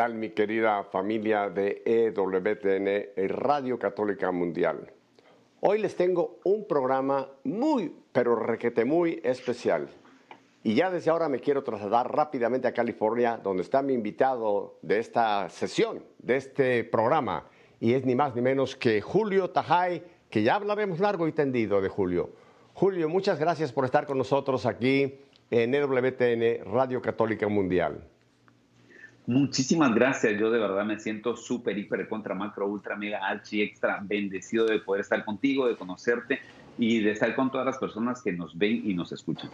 tal mi querida familia de EWTN, Radio Católica Mundial? Hoy les tengo un programa muy, pero requete muy especial. Y ya desde ahora me quiero trasladar rápidamente a California, donde está mi invitado de esta sesión, de este programa. Y es ni más ni menos que Julio Tajay, que ya hablaremos largo y tendido de Julio. Julio, muchas gracias por estar con nosotros aquí en EWTN, Radio Católica Mundial. Muchísimas gracias. Yo de verdad me siento súper, hiper, contra, macro, ultra, mega, archi, extra, bendecido de poder estar contigo, de conocerte y de estar con todas las personas que nos ven y nos escuchan.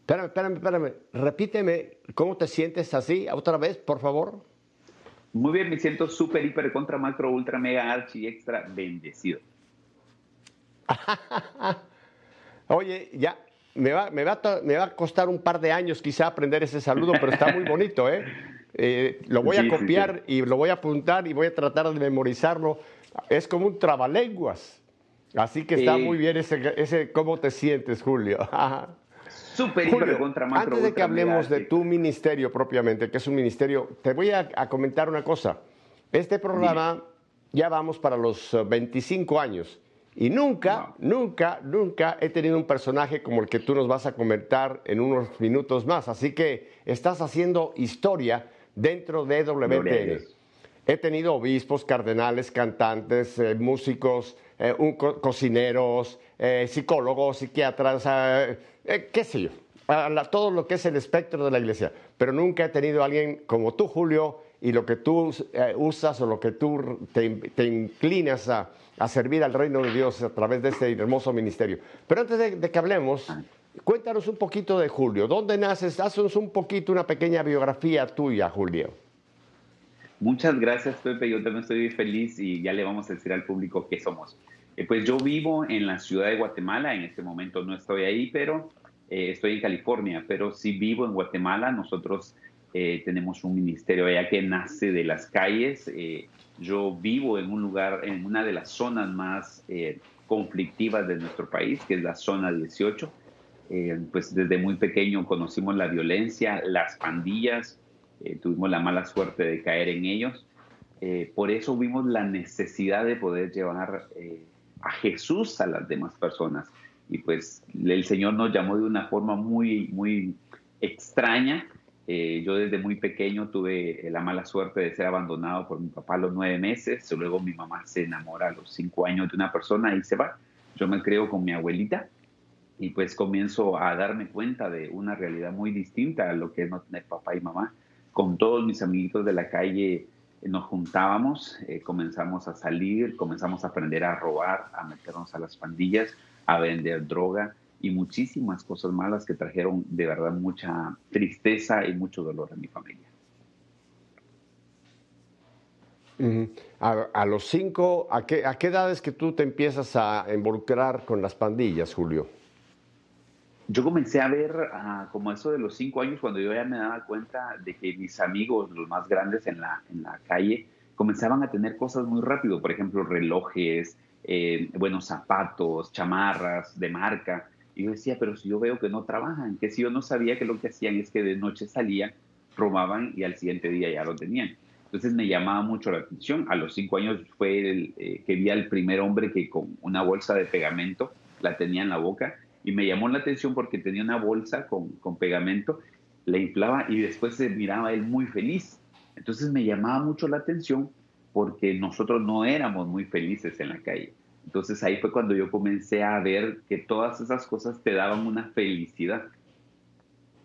Espérame, espérame, espérame. Repíteme, ¿cómo te sientes así? Otra vez, por favor. Muy bien, me siento súper, hiper, contra, macro, ultra, mega, archi, extra, bendecido. Oye, ya, me va, me, va me va, a costar un par de años quizá aprender ese saludo, pero está muy bonito, ¿eh? eh lo voy a copiar y lo voy a apuntar y voy a tratar de memorizarlo. Es como un trabalenguas. Así que está muy bien ese, ese cómo te sientes, Julio. Súper contra macro, Antes de que hablemos de tu ministerio propiamente, que es un ministerio, te voy a, a comentar una cosa. Este programa ya vamos para los 25 eh, años. Y nunca, nunca, nunca he tenido un personaje como el que tú nos vas a comentar en unos minutos más. Así que estás haciendo historia dentro de WTN. He tenido obispos, cardenales, cantantes, eh, músicos, eh, cocineros, eh, psicólogos, psiquiatras, qué sé yo, todo lo que es el espectro de la iglesia. Pero nunca he tenido a alguien como tú, Julio, y lo que tú usas o lo que tú te inclinas a, a servir al reino de Dios a través de este hermoso ministerio. Pero antes de, que hablemos, cuéntanos un poquito de Julio. ¿Dónde naces? Haznos un poquito, una pequeña biografía tuya, Julio. Muchas gracias, Pepe. Yo también estoy feliz y ya le vamos a decir al público qué somos. Eh, pues yo vivo en la ciudad de Guatemala. En este momento no estoy ahí, pero eh, estoy en California. Pero sí vivo en Guatemala. Nosotros eh, tenemos un ministerio allá que nace de las calles. Yo vivo en un lugar, en una de las zonas más eh, conflictivas de nuestro país, que es la zona 18. Eh, pues desde muy pequeño conocimos la violencia, las pandillas, eh, tuvimos la mala suerte de caer en ellos. por eso vimos la necesidad de poder llevar a Jesús a las demás personas. Y pues el Señor nos llamó de una forma muy, muy extraña eh, yo desde muy pequeño tuve eh, la mala suerte de ser abandonado por mi papá a los nueve meses, luego mi mamá se enamora a los cinco años de una persona y se va. Yo me creo con mi abuelita y pues comienzo a darme cuenta de una realidad muy distinta a lo que es no tener papá y mamá. Con todos mis amiguitos de la calle eh, nos juntábamos, comenzamos a salir, comenzamos a aprender a robar, a meternos a las pandillas, a vender droga y muchísimas cosas malas que trajeron de verdad mucha tristeza y mucho dolor a mi familia. a, los cinco, ¿a qué, ¿a qué edades que tú te empiezas a involucrar con las pandillas, Julio? Yo comencé a ver ah, como eso de los cinco años, cuando yo ya me daba cuenta de que mis amigos, los más grandes en la, en la calle, comenzaban a tener cosas muy rápido, por ejemplo, relojes, eh, buenos zapatos, chamarras de marca. Y yo decía, pero si yo veo que no trabajan, que si yo no sabía que lo que hacían es que de noche salían, robaban y al siguiente día ya lo tenían. Entonces me llamaba mucho la atención. A los cinco años fue el, eh, que vi al primer hombre que con una bolsa de pegamento la tenía en la boca y me llamó la atención porque tenía una bolsa con, con pegamento, la inflaba y después se miraba él muy feliz. Entonces me llamaba mucho la atención porque nosotros no éramos muy felices en la calle. Entonces ahí fue cuando yo comencé a ver que todas esas cosas te daban una felicidad.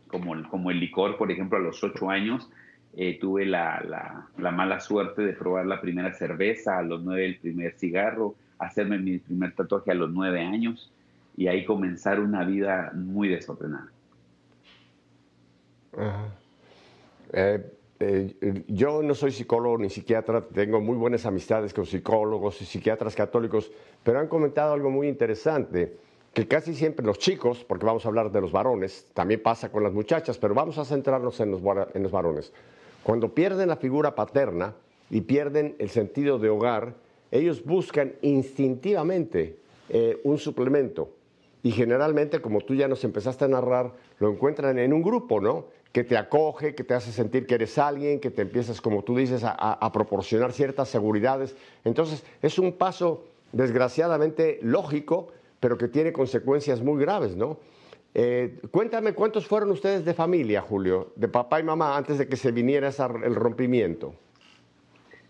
Como, como el licor, por ejemplo, a los ocho años eh, tuve la, la, mala suerte de probar la primera cerveza, a los nueve el primer cigarro, hacerme mi primer tatuaje a los nueve años y ahí comenzar una vida muy desordenada. Eh, eh, yo no soy psicólogo ni psiquiatra, tengo muy buenas amistades con psicólogos y psiquiatras católicos, pero han comentado algo muy interesante, que casi siempre los chicos, porque vamos a hablar de los varones, también pasa con las muchachas, pero vamos a centrarnos en los, en los varones. Cuando pierden la figura paterna y pierden el sentido de hogar, ellos buscan instintivamente eh, un suplemento. Y generalmente, como tú ya nos empezaste a narrar, lo encuentran en un grupo, ¿no? Que te acoge, que te hace sentir que eres alguien, que te empiezas, como tú dices, a, proporcionar ciertas seguridades. Entonces, es un paso desgraciadamente lógico, pero que tiene consecuencias muy graves, ¿no? Eh, cuéntame, ¿cuántos fueron ustedes de familia, Julio, de papá y mamá, antes de que se viniera el rompimiento?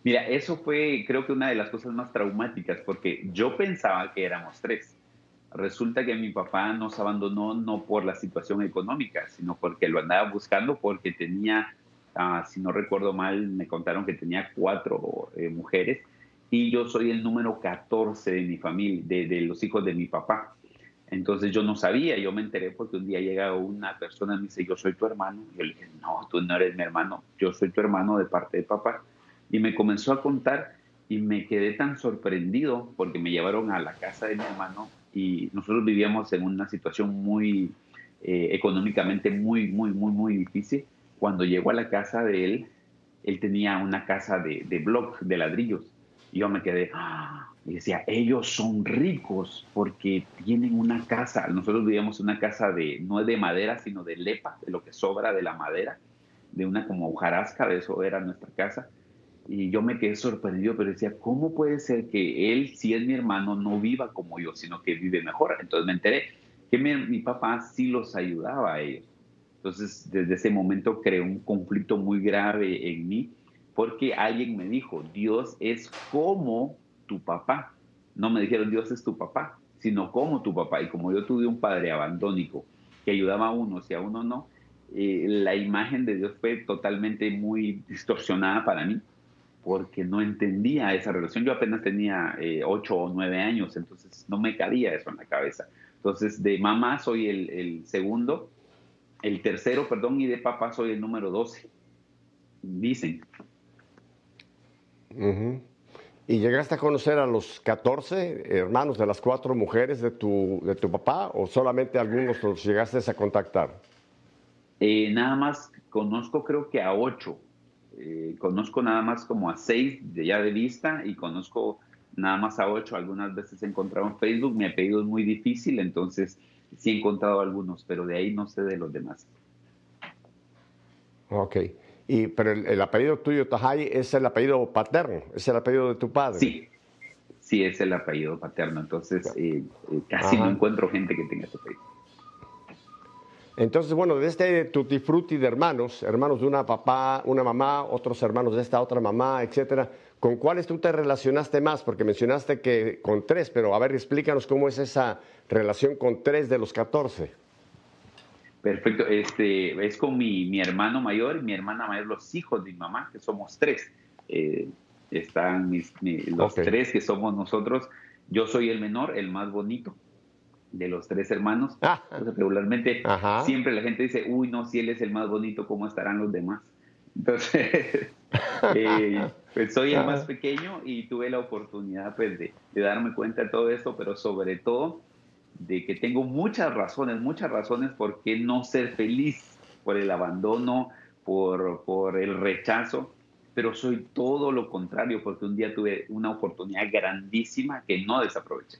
Mira, eso fue creo que una de las cosas más traumáticas, porque yo pensaba que éramos tres. Resulta que mi papá nos abandonó no por la situación económica, sino porque lo andaba buscando porque tenía, ah, si no recuerdo mal, me contaron que tenía cuatro eh, mujeres y yo soy el número 14 de mi familia, de, los hijos de mi papá. Entonces yo no sabía, yo me enteré porque un día llega una persona y me dice, yo soy tu hermano. Yo le dije, no, tú no eres mi hermano, yo soy tu hermano de parte de papá. Y me comenzó a contar y me quedé tan sorprendido porque me llevaron a la casa de mi hermano y nosotros vivíamos en una situación muy eh, económicamente muy, muy, muy, muy difícil. Cuando llegó a la casa de él, él tenía una casa de, de bloc, de ladrillos. Y yo me quedé, ¡ah! y decía, ellos son ricos porque tienen una casa. Nosotros vivíamos una casa de, no de madera, sino de lepa, de lo que sobra de la madera, de una como hojarasca, de eso era nuestra casa y yo me quedé sorprendido, pero decía, ¿cómo puede ser que él, si es mi hermano, no viva como yo, sino que vive mejor? Entonces me enteré que mi, papá sí los ayudaba a ellos. Entonces, desde ese momento creó un conflicto muy grave en mí, porque alguien me dijo, Dios es como tu papá. No me dijeron, Dios es tu papá, sino como tu papá. Y como yo tuve un padre abandónico que ayudaba a uno, si a uno no, eh, la imagen de Dios fue totalmente muy distorsionada para mí porque no entendía esa relación. Yo apenas tenía eh, ocho o nueve años, entonces no me cabía eso en la cabeza. Entonces, de mamá soy el, segundo, el tercero, perdón, y de papá soy el número doce. Dicen. ¿Y llegaste a conocer a los 14 hermanos de las cuatro mujeres de tu, de tu papá o solamente algunos los llegaste a contactar? Eh, nada más conozco creo que a ocho eh, conozco nada más como a seis de ya de vista y conozco nada más a ocho. Algunas veces he encontrado en Facebook. Mi apellido es muy difícil, entonces sí he encontrado algunos, pero de ahí no sé de los demás. Ok. Y, pero el, apellido tuyo, Tajay, es el apellido paterno, es el apellido de tu padre. Sí, sí, es el apellido paterno. Entonces, eh, eh, casi no encuentro gente que tenga ese apellido. Entonces, bueno, de este tutti frutti de hermanos, hermanos de una papá, una mamá, otros hermanos de esta otra mamá, etcétera, ¿con cuáles tú te relacionaste más? Porque mencionaste que con tres, pero a ver, explícanos cómo es esa relación con tres de los catorce. Perfecto, este, es con mi, hermano mayor y mi hermana mayor, los hijos de mi mamá, que somos tres. Eh, están los tres que somos nosotros. Yo soy el menor, el más bonito de los tres hermanos. Ah. regularmente siempre la gente dice, uy, no, si él es el más bonito, ¿cómo estarán los demás? Entonces, eh, pues soy el más pequeño y tuve la oportunidad pues, de, darme cuenta de todo esto, pero sobre todo de que tengo muchas razones, muchas razones por qué no ser feliz, por el abandono, por, por el rechazo, pero soy todo lo contrario porque un día tuve una oportunidad grandísima que no desaproveché.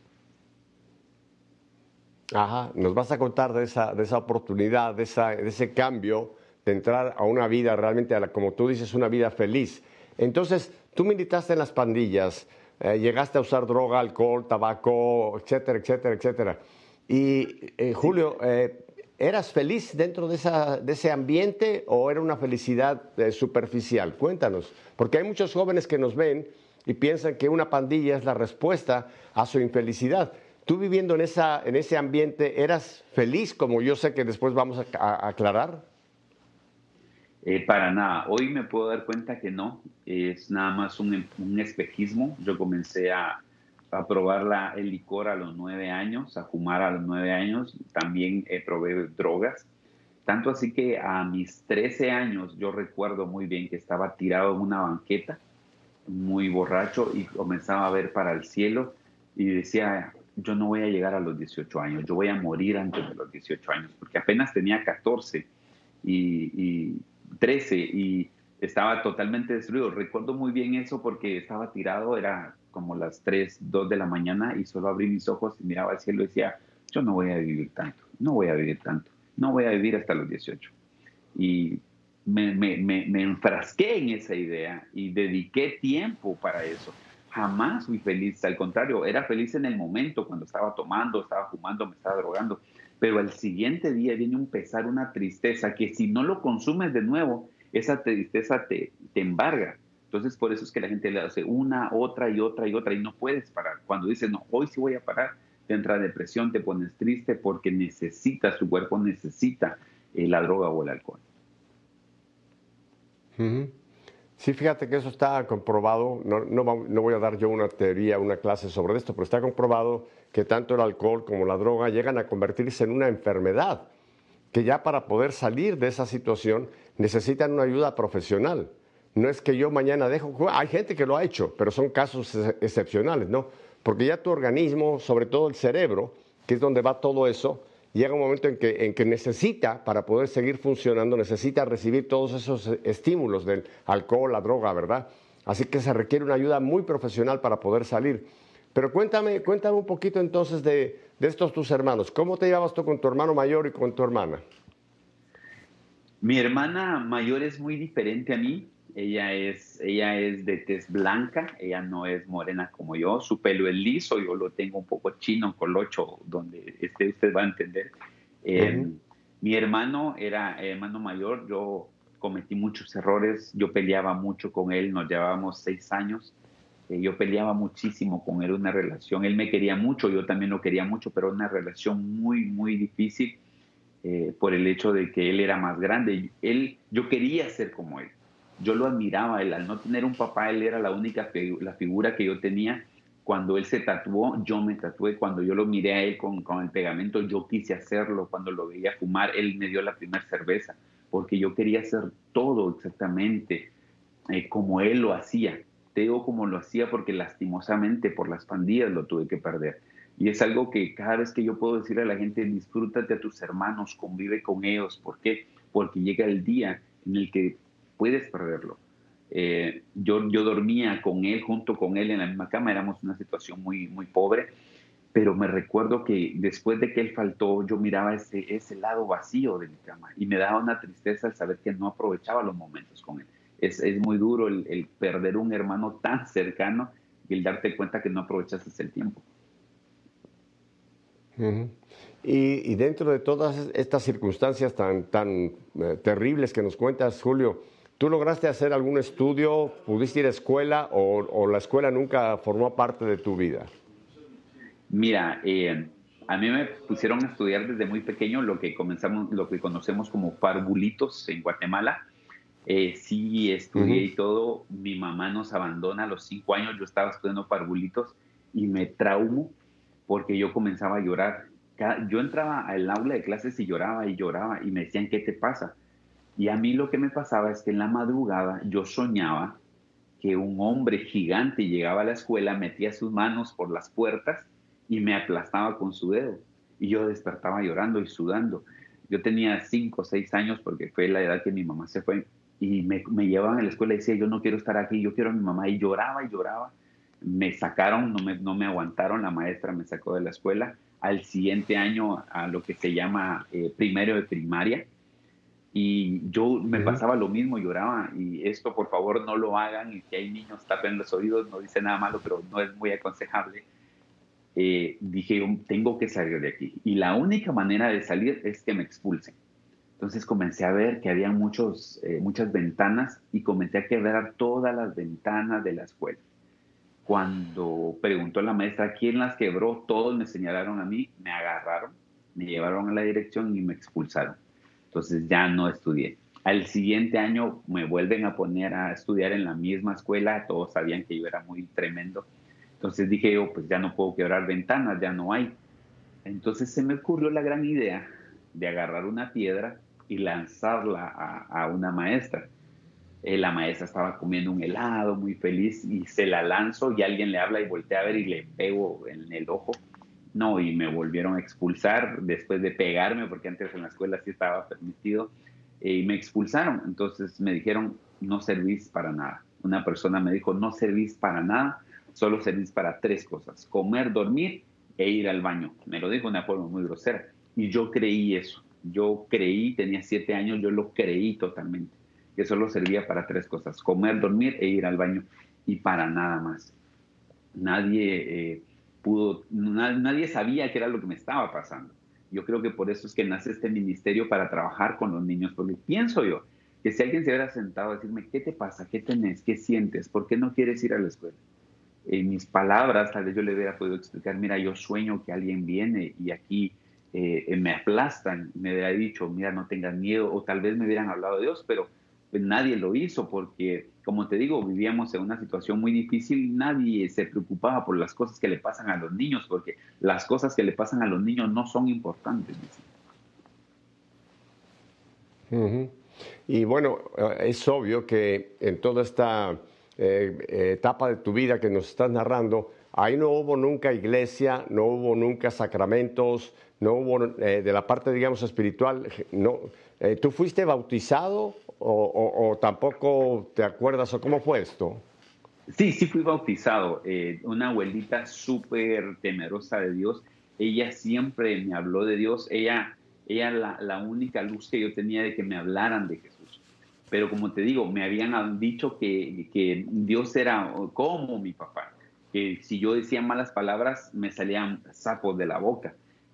Ajá, nos vas a contar de esa, de esa oportunidad, de, de ese cambio, de entrar a una vida realmente, a la, como tú dices, una vida feliz. Entonces, tú militaste en las pandillas, eh, llegaste a usar droga, alcohol, tabaco, etcétera, etcétera, etcétera. Y, eh, Julio, eh, ¿eras feliz dentro de, esa, de, ese ambiente o era una felicidad superficial? Cuéntanos, porque hay muchos jóvenes que nos ven y piensan que una pandilla es la respuesta a su infelicidad. ¿Tú viviendo en, esa, en ese ambiente eras feliz, como yo sé que después vamos a, aclarar? Eh, para nada. Hoy me puedo dar cuenta que no. Es nada más un, un espejismo. Yo comencé a, a probar la, el licor a los nueve años, a fumar a los nueve años. También he probé drogas. Tanto así que a mis 13 años yo recuerdo muy bien que estaba tirado en una banqueta, muy borracho, y comenzaba a ver para el cielo y decía, yo no voy a llegar a los 18 años, yo voy a morir antes de los 18 años, porque apenas tenía 14 y, 13 y estaba totalmente destruido. Recuerdo muy bien eso porque estaba tirado, era como las 3, 2 de la mañana y solo abrí mis ojos y miraba al cielo y decía, yo no voy a vivir tanto, no voy a vivir tanto, no voy a vivir hasta los 18. Y me, enfrasqué en esa idea y dediqué tiempo para eso. Jamás fui feliz, al contrario, era feliz en el momento cuando estaba tomando, estaba fumando, me estaba drogando, pero al siguiente día viene un pesar, una tristeza que si no lo consumes de nuevo, esa tristeza te, te embarga. Entonces, por eso es que la gente le hace una, otra y otra y otra y no puedes parar. Cuando dices, no, hoy sí voy a parar, te entra depresión, te pones triste porque necesitas, tu cuerpo necesita eh, la droga o el alcohol. Sí, fíjate que eso está comprobado, no, no, voy a dar yo una teoría, una clase sobre esto, pero está comprobado que tanto el alcohol como la droga llegan a convertirse en una enfermedad, que ya para poder salir de esa situación necesitan una ayuda profesional. No es que yo mañana dejo, hay gente que lo ha hecho, pero son casos excepcionales, ¿no? Porque ya tu organismo, sobre todo el cerebro, que es donde va todo eso, llega un momento en que, en que necesita, para poder seguir funcionando, necesita recibir todos esos estímulos del alcohol, la droga, ¿verdad? Así que se requiere una ayuda muy profesional para poder salir. Pero cuéntame, cuéntame un poquito entonces de, de estos tus hermanos. ¿Cómo te llevabas tú con tu hermano mayor y con tu hermana? Mi hermana mayor es muy diferente a mí. Ella es, ella es de tez blanca, ella no es morena como yo, su pelo es liso, yo lo tengo un poco chino, colocho, donde este usted va a entender. Eh, mi hermano era hermano mayor, yo cometí muchos errores, yo peleaba mucho con él, nos llevábamos seis años, eh, yo peleaba muchísimo con él, una relación, él me quería mucho, yo también lo quería mucho, pero una relación muy, muy difícil eh, por el hecho de que él era más grande, él, yo quería ser como él yo lo admiraba, él al no tener un papá, él era la única la figura que yo tenía. Cuando él se tatuó, yo me tatué. Cuando yo lo miré a él con, con el pegamento, yo quise hacerlo. Cuando lo veía fumar, él me dio la primera cerveza, porque yo quería hacer todo exactamente eh, como él lo hacía. Te digo como lo hacía porque lastimosamente por las pandillas lo tuve que perder. Y es algo que cada vez que yo puedo decirle a la gente, disfrútate a tus hermanos, convive con ellos. ¿Por qué? Porque llega el día en el que puedes perderlo. Eh, yo, yo dormía con él, junto con él en la misma cama, éramos una situación muy, muy pobre, pero me recuerdo que después de que él faltó, yo miraba ese, ese lado vacío de mi cama y me daba una tristeza al saber que no aprovechaba los momentos con él. Es, es muy duro el, perder un hermano tan cercano y el darte cuenta que no aprovechaste el tiempo. y, y, dentro de todas estas circunstancias tan, tan eh, terribles que nos cuentas, Julio, ¿Tú lograste hacer algún estudio? ¿Pudiste ir a escuela o, la escuela nunca formó parte de tu vida? Mira, eh, a mí me pusieron a estudiar desde muy pequeño lo que comenzamos, lo que conocemos como parvulitos en Guatemala. Eh, sí, estudié y todo. Mi mamá nos abandona a los cinco años. Yo estaba estudiando parvulitos y me traumo porque yo comenzaba a llorar. Yo entraba al aula de clases y lloraba y lloraba y me decían, ¿qué te pasa? Y a mí lo que me pasaba es que en la madrugada yo soñaba que un hombre gigante llegaba a la escuela, metía sus manos por las puertas y me aplastaba con su dedo. Y yo despertaba llorando y sudando. Yo tenía cinco o seis años porque fue la edad que mi mamá se fue y me, me llevaban a la escuela y decía, yo no quiero estar aquí, yo quiero a mi mamá. Y lloraba y lloraba. Me sacaron, no me, no me aguantaron, la maestra me sacó de la escuela. Al siguiente año a lo que se llama eh, primero de primaria, y yo me pasaba lo mismo, lloraba. Y esto, por favor, no lo hagan. Y que hay niños tapen los oídos, no dice nada malo, pero no es muy aconsejable. Eh, dije, tengo que salir de aquí. Y la única manera de salir es que me expulsen. Entonces comencé a ver que había muchos, eh, muchas ventanas y comencé a quebrar todas las ventanas de la escuela. Cuando preguntó la maestra quién las quebró, todos me señalaron a mí, me agarraron, me llevaron a la dirección y me expulsaron. Entonces ya no estudié. Al siguiente año me vuelven a poner a estudiar en la misma escuela, todos sabían que yo era muy tremendo. Entonces dije yo, pues ya no puedo quebrar ventanas, ya no hay. Entonces se me ocurrió la gran idea de agarrar una piedra y lanzarla a, una maestra. Eh, la maestra estaba comiendo un helado muy feliz y se la lanzo y alguien le habla y voltea a ver y le pego en el ojo no, y me volvieron a expulsar después de pegarme, porque antes en la escuela sí estaba permitido, eh, y me expulsaron. Entonces me dijeron, no servís para nada. Una persona me dijo, no servís para nada, solo servís para tres cosas, comer, dormir e ir al baño. Me lo dijo de una forma muy grosera. Y yo creí eso. Yo creí, tenía siete años, yo lo creí totalmente, que solo servía para tres cosas, comer, dormir e ir al baño, y para nada más. Nadie eh, pudo, nadie sabía qué era lo que me estaba pasando. Yo creo que por eso es que nace este ministerio para trabajar con los niños, porque pienso yo que si alguien se hubiera sentado a decirme, ¿qué te pasa? ¿Qué tenés? ¿Qué sientes? ¿Por qué no quieres ir a la escuela? En mis palabras, tal vez yo le hubiera podido explicar, mira, yo sueño que alguien viene y aquí eh, me aplastan, me hubiera dicho, mira, no tengas miedo, o tal vez me hubieran hablado de Dios, pero pues, nadie lo hizo porque, como te digo, vivíamos en una situación muy difícil nadie se preocupaba por las cosas que le pasan a los niños, porque las cosas que le pasan a los niños no son importantes. Y bueno, eh, es obvio que en toda esta eh, etapa de tu vida que nos estás narrando, ahí no hubo nunca iglesia, no hubo nunca sacramentos, no hubo eh, de la parte, digamos, espiritual. No, ¿Tú fuiste bautizado o, tampoco te acuerdas o cómo fue esto? Sí, sí fui bautizado. Eh, una abuelita súper temerosa de Dios. Ella siempre me habló de Dios. Ella, ella la, la, única luz que yo tenía de que me hablaran de Jesús. Pero como te digo, me habían dicho que, que Dios era como mi papá. Que si yo decía malas palabras, me salían sapos de la boca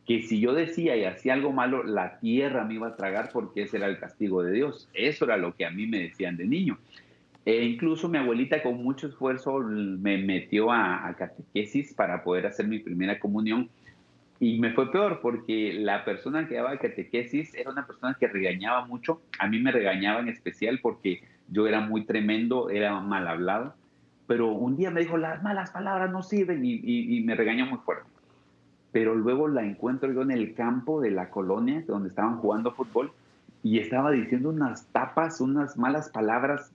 que si yo decía y hacía algo malo, la tierra me iba a tragar porque ese era el castigo de Dios. Eso era lo que a mí me decían de niño. E incluso mi abuelita con mucho esfuerzo me metió a, catequesis para poder hacer mi primera comunión. Y me fue peor porque la persona que daba catequesis era una persona que regañaba mucho. A mí me regañaba en especial porque yo era muy tremendo, era mal hablado. Pero un día me dijo, las malas palabras no sirven y, y me regañó muy fuerte pero luego la encuentro yo en el campo de la colonia donde estaban jugando fútbol y estaba diciendo unas tapas, unas malas palabras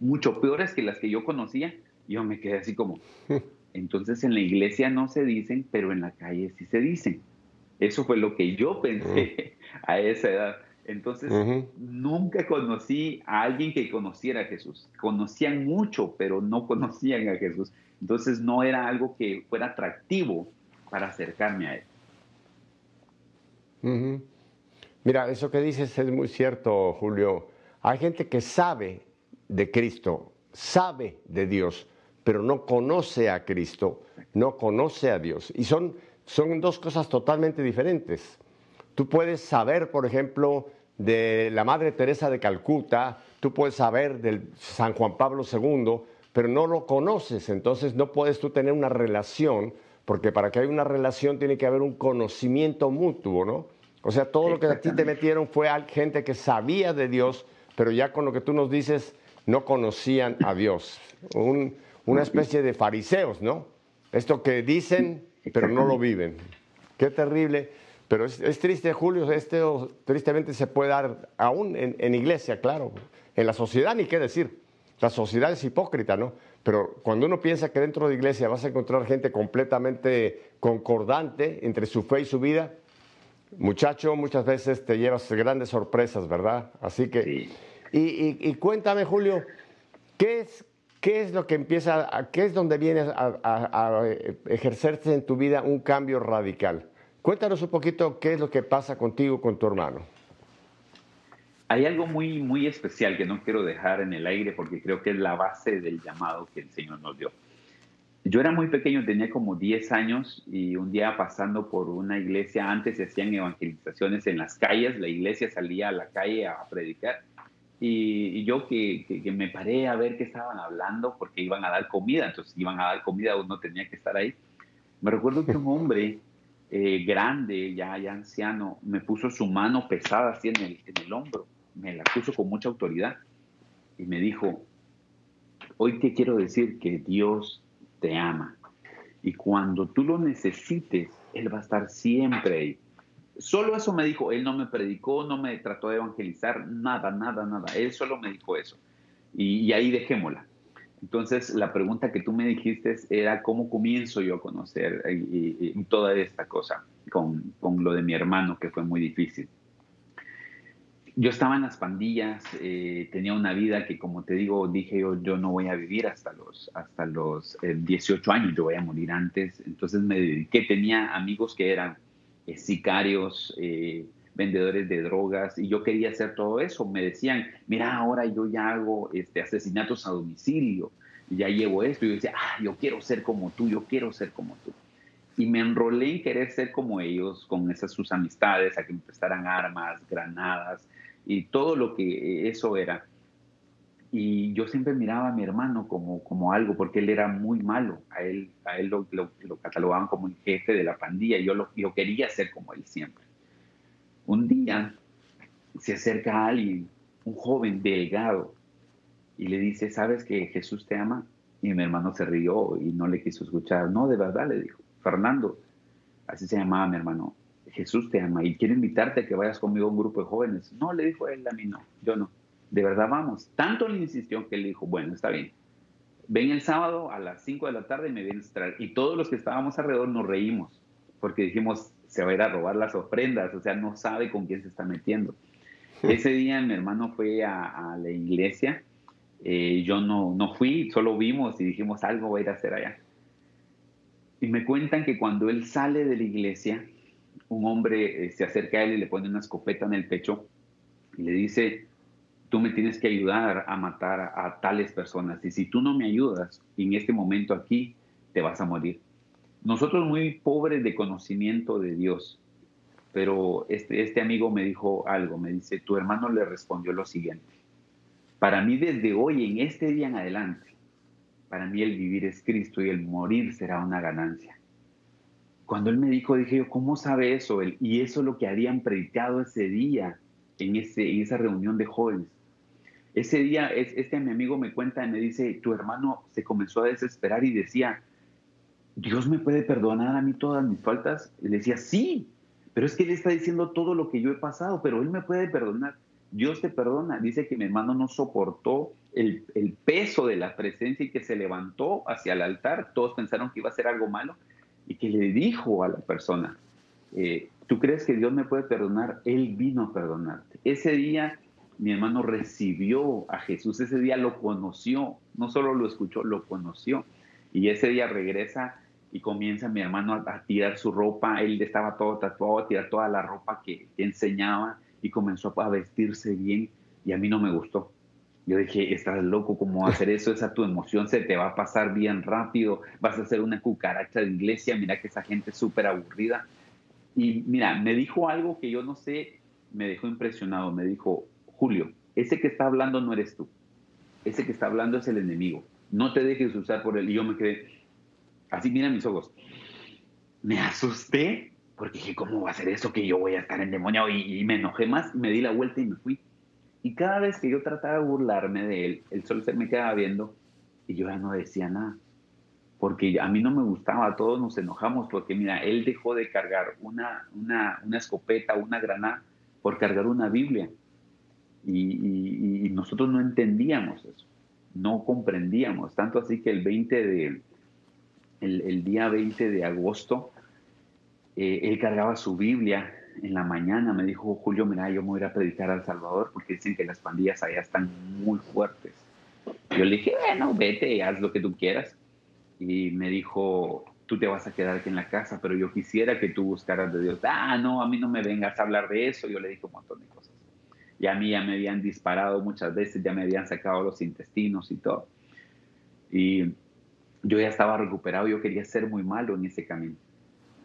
mucho peores que las que yo conocía. Y yo me quedé así como, entonces en la iglesia no se dicen, pero en la calle sí se dicen. Eso fue lo que yo pensé a esa edad. Entonces, nunca conocí a alguien que conociera a Jesús. Conocían mucho, pero no conocían a Jesús. Entonces, no era algo que fuera atractivo para acercarme a Él. Mira, eso que dices es muy cierto, Julio. Hay gente que sabe de Cristo, sabe de Dios, pero no conoce a Cristo, no conoce a Dios. Y son, son dos cosas totalmente diferentes. Tú puedes saber, por ejemplo, de la Madre Teresa de Calcuta, tú puedes saber del San Juan Pablo II, pero no lo conoces, entonces no puedes tú tener una relación porque para que haya una relación tiene que haber un conocimiento mutuo, ¿no? O sea, todo lo que a ti te metieron fue a gente que sabía de Dios, pero ya con lo que tú nos dices, no conocían a Dios. una especie de fariseos, ¿no? Esto que dicen, pero no lo viven. Qué terrible. Pero es, triste, Julio, esto tristemente se puede dar aún en, en iglesia, claro. En la sociedad, ni qué decir. La sociedad es hipócrita, ¿no? Pero cuando uno piensa que dentro de la iglesia vas a encontrar gente completamente concordante entre su fe y su vida, muchacho, muchas veces te llevas grandes sorpresas, ¿verdad? Así que, y, cuéntame, Julio, ¿qué es, ¿qué es lo que empieza, a, qué es donde viene a, a, ejercerse en tu vida un cambio radical? Cuéntanos un poquito qué es lo que pasa contigo, con tu hermano. Hay algo muy, muy especial que no quiero dejar en el aire porque creo que es la base del llamado que el Señor nos dio. Yo era muy pequeño, tenía como 10 años y un día pasando por una iglesia, antes se hacían evangelizaciones en las calles, la iglesia salía a la calle a predicar y, yo que, me paré a ver qué estaban hablando porque iban a dar comida, entonces iban a dar comida, uno tenía que estar ahí. Me recuerdo que un hombre eh, grande, ya, ya anciano, me puso su mano pesada así en el, en el hombro me la puso con mucha autoridad y me dijo, hoy te quiero decir que Dios te ama y cuando tú lo necesites, Él va a estar siempre ahí. Solo eso me dijo, Él no me predicó, no me trató de evangelizar, nada, nada, nada. Él solo me dijo eso. Y, ahí dejémosla. Entonces, la pregunta que tú me dijiste era cómo comienzo yo a conocer y, toda esta cosa con, con lo de mi hermano, que fue muy difícil yo estaba en las pandillas, eh, tenía una vida que, como te digo, dije yo, yo no voy a vivir hasta los, hasta los 18 eh, años, yo voy a morir antes. Entonces me dediqué, tenía amigos que eran eh, sicarios, vendedores de drogas y yo quería hacer todo eso. Me decían, mira, ahora yo ya hago este, asesinatos a domicilio, ya llevo esto. Y yo decía, ah, yo quiero ser como tú, yo quiero ser como tú. Y me enrolé en querer ser como ellos, con esas sus amistades, a que me prestaran armas, granadas y todo lo que eso era. Y yo siempre miraba a mi hermano como, como algo, porque él era muy malo. A él, a él lo, lo, catalogaban como el jefe de la pandilla. Yo, lo, yo quería ser como él siempre. Un día se acerca a alguien, un joven delgado, y le dice, ¿sabes que Jesús te ama? Y mi hermano se rió y no le quiso escuchar. No, de verdad, le dijo, Fernando, así se llamaba mi hermano, Jesús te ama y quiere invitarte a que vayas conmigo a un grupo de jóvenes. No, le dijo él a mí, no, yo no de verdad vamos. Tanto le insistió que él dijo, bueno, está bien. Ven el sábado a las 5 de la tarde y me vienes a traer. Y todos los que estábamos alrededor nos reímos, porque dijimos, se va a ir a robar las ofrendas, o sea, no sabe con quién se está metiendo. Ese día mi hermano fue a, la iglesia, eh, yo no, no fui, solo vimos y dijimos, algo va a ir a hacer allá. Y me cuentan que cuando él sale de la iglesia, un hombre eh, se acerca a él y le pone una escopeta en el pecho y le dice, tú me tienes que ayudar a matar a, tales personas. Y si tú no me ayudas en este momento aquí, te vas a morir. Nosotros muy pobres de conocimiento de Dios, pero este, este amigo me dijo algo, me dice, tu hermano le respondió lo siguiente, para mí desde hoy, en este día en adelante, para mí el vivir es Cristo y el morir será una ganancia. Cuando él me dijo, dije yo, ¿cómo sabe eso? Él? Y eso es lo que habían predicado ese día en, ese, en esa reunión de jóvenes. Ese día, este mi amigo me cuenta y me dice, tu hermano se comenzó a desesperar y decía, Dios me puede perdonar a mí todas mis faltas. Y le decía, sí, pero es que él está diciendo todo lo que yo he pasado, pero él me puede perdonar. Dios te perdona. Dice que mi hermano no soportó el, peso de la presencia y que se levantó hacia el altar. Todos pensaron que iba a ser algo malo y que le dijo a la persona, eh, ¿tú crees que Dios me puede perdonar? Él vino a perdonarte. Ese día mi hermano recibió a Jesús, ese día lo conoció, no solo lo escuchó, lo conoció. Y ese día regresa y comienza mi hermano a, tirar su ropa, él estaba todo tatuado, a tirar toda la ropa que, enseñaba y comenzó a vestirse bien y a mí no me gustó. Yo dije, estás loco, ¿cómo hacer eso? Esa tu emoción se te va a pasar bien rápido, vas a ser una cucaracha de iglesia, mira que esa gente es súper aburrida. Y mira, me dijo algo que yo no sé, me dejó impresionado, me dijo, Julio, ese que está hablando no eres tú. Ese que está hablando es el enemigo. No te dejes usar por él. Y yo me quedé, así mira mis ojos. Me asusté porque dije, ¿cómo va a ser eso que yo voy a estar endemoniado? Y, y me enojé más, me di la vuelta y me fui. Y cada vez que yo trataba de burlarme de él, el sol se me quedaba viendo y yo ya no decía nada. Porque a mí no me gustaba, todos nos enojamos porque mira, él dejó de cargar una, una, una escopeta, una granada por cargar una Biblia. Y, nosotros no entendíamos eso, no comprendíamos, tanto así que el 20 de, el, día 20 de agosto, eh, él cargaba su Biblia en la mañana, me dijo, Julio, mira, yo me voy a predicar al Salvador porque dicen que las pandillas allá están muy fuertes. Yo le dije, bueno, vete, haz lo que tú quieras. Y me dijo, tú te vas a quedar aquí en la casa, pero yo quisiera que tú buscaras de Dios. Ah, no, a mí no me vengas a hablar de eso. Yo le dije un montón de cosas y a mí ya me habían disparado muchas veces, ya me habían sacado los intestinos y todo. Y yo ya estaba recuperado, yo quería ser muy malo en ese camino.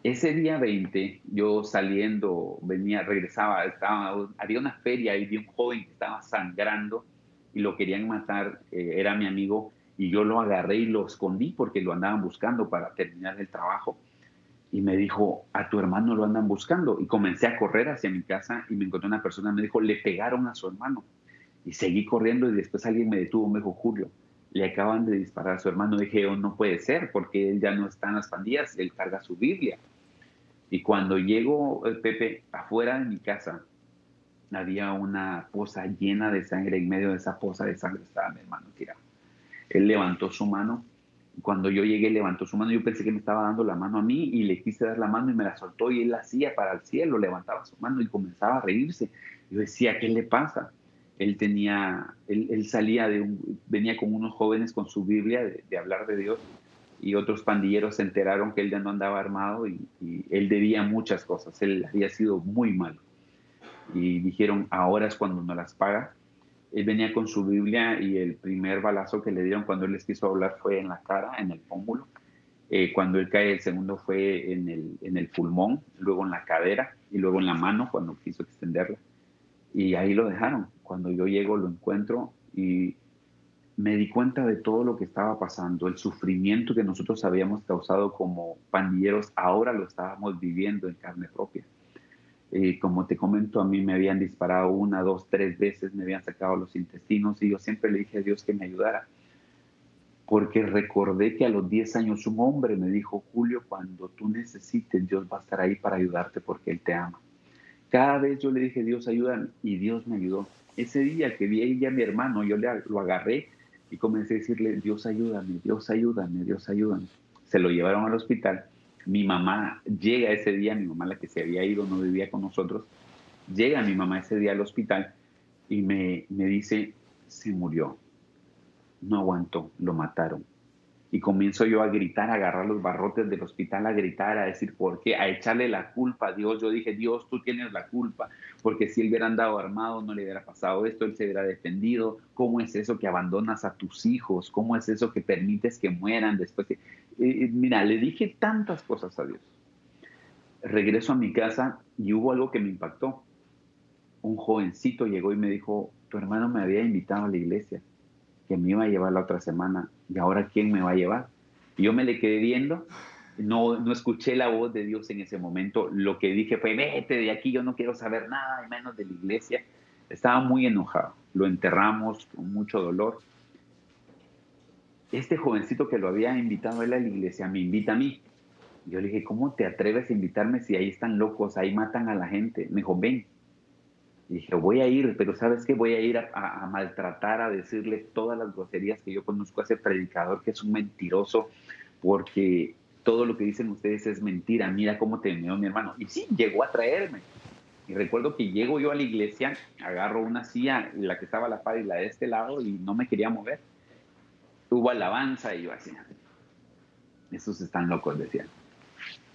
Ese día 20, yo saliendo, venía, regresaba, estaba, había una feria y vi un joven que estaba sangrando y lo querían matar, eh, era mi amigo, y yo lo agarré y lo escondí porque lo andaban buscando para terminar el trabajo y me dijo, a tu hermano lo andan buscando. Y comencé a correr hacia mi casa y me encontré una persona, me dijo, le pegaron a su hermano. Y seguí corriendo y después alguien me detuvo, me dijo, Julio, le acaban de disparar a su hermano. dije, oh, no puede ser, porque él ya no está en las pandillas, él carga su Biblia. Y cuando llego, Pepe, afuera de mi casa, había una poza llena de sangre. En medio de esa poza de sangre estaba mi hermano tirado. Él levantó su mano cuando yo llegué, levantó su mano. Yo pensé que me estaba dando la mano a mí y le quise dar la mano y me la soltó y él la hacía para el cielo, levantaba su mano y comenzaba a reírse. Yo decía, ¿qué le pasa? Él tenía, él, salía de un, venía con unos jóvenes con su Biblia de, hablar de Dios y otros pandilleros se enteraron que él ya no andaba armado y, él debía muchas cosas. Él había sido muy malo. y dijeron, ahora es cuando no las paga. Él venía con su Biblia y el primer balazo que le dieron cuando él les quiso hablar fue en la cara, en el pómulo. Eh, cuando él cae, el segundo fue en el, en el pulmón, luego en la cadera y luego en la mano cuando quiso extenderla. Y ahí lo dejaron. Cuando yo llego, lo encuentro y me di cuenta de todo lo que estaba pasando, el sufrimiento que nosotros habíamos causado como pandilleros, ahora lo estábamos viviendo en carne propia. Eh, como te comento, a mí me habían disparado una, dos, tres veces, me habían sacado los intestinos y yo siempre le dije a Dios que me ayudara. Porque recordé que a los 10 años un hombre me dijo, Julio, cuando tú necesites, Dios va a estar ahí para ayudarte porque Él te ama. Cada vez yo le dije, Dios, ayúdame, y Dios me ayudó. Ese día que vi a mi hermano, yo le, lo agarré y comencé a decirle, Dios ayúdame, Dios ayúdame, Dios ayúdame. Se lo llevaron al hospital. Mi mamá llega ese día, mi mamá la que se había ido, no vivía con nosotros, llega mi mamá ese día al hospital y me, me dice, se murió, no aguantó, lo mataron. Y comienzo yo a gritar, a agarrar los barrotes del hospital, a gritar, a decir por qué, a echarle la culpa a Dios. Yo dije, Dios, tú tienes la culpa, porque si él hubiera andado armado no le hubiera pasado esto, él se hubiera defendido. ¿Cómo es eso que abandonas a tus hijos? ¿Cómo es eso que permites que mueran después? mira, le dije tantas cosas a Dios. Regreso a mi casa y hubo algo que me impactó. Un jovencito llegó y me dijo, tu hermano me había invitado a la iglesia que me iba a llevar la otra semana y ahora quién me va a llevar. Y yo me le quedé viendo, no, no escuché la voz de Dios en ese momento, lo que dije fue, vete de aquí, yo no quiero saber nada, menos de la iglesia. Estaba muy enojado, lo enterramos con mucho dolor. Este jovencito que lo había invitado él a la iglesia me invita a mí. Yo le dije, ¿cómo te atreves a invitarme si ahí están locos, ahí matan a la gente? Me dijo, ven. Dije, voy a ir, pero ¿sabes qué? Voy a ir a, maltratar, a decirle todas las groserías que yo conozco a ese predicador que es un mentiroso, porque todo lo que dicen ustedes es mentira. Mira cómo te mi hermano. Y sí, llegó a traerme. Y recuerdo que llego yo a la iglesia, agarro una silla, la que estaba a la par y la de este lado, y no me quería mover. Hubo alabanza y yo así. Esos están locos, decían.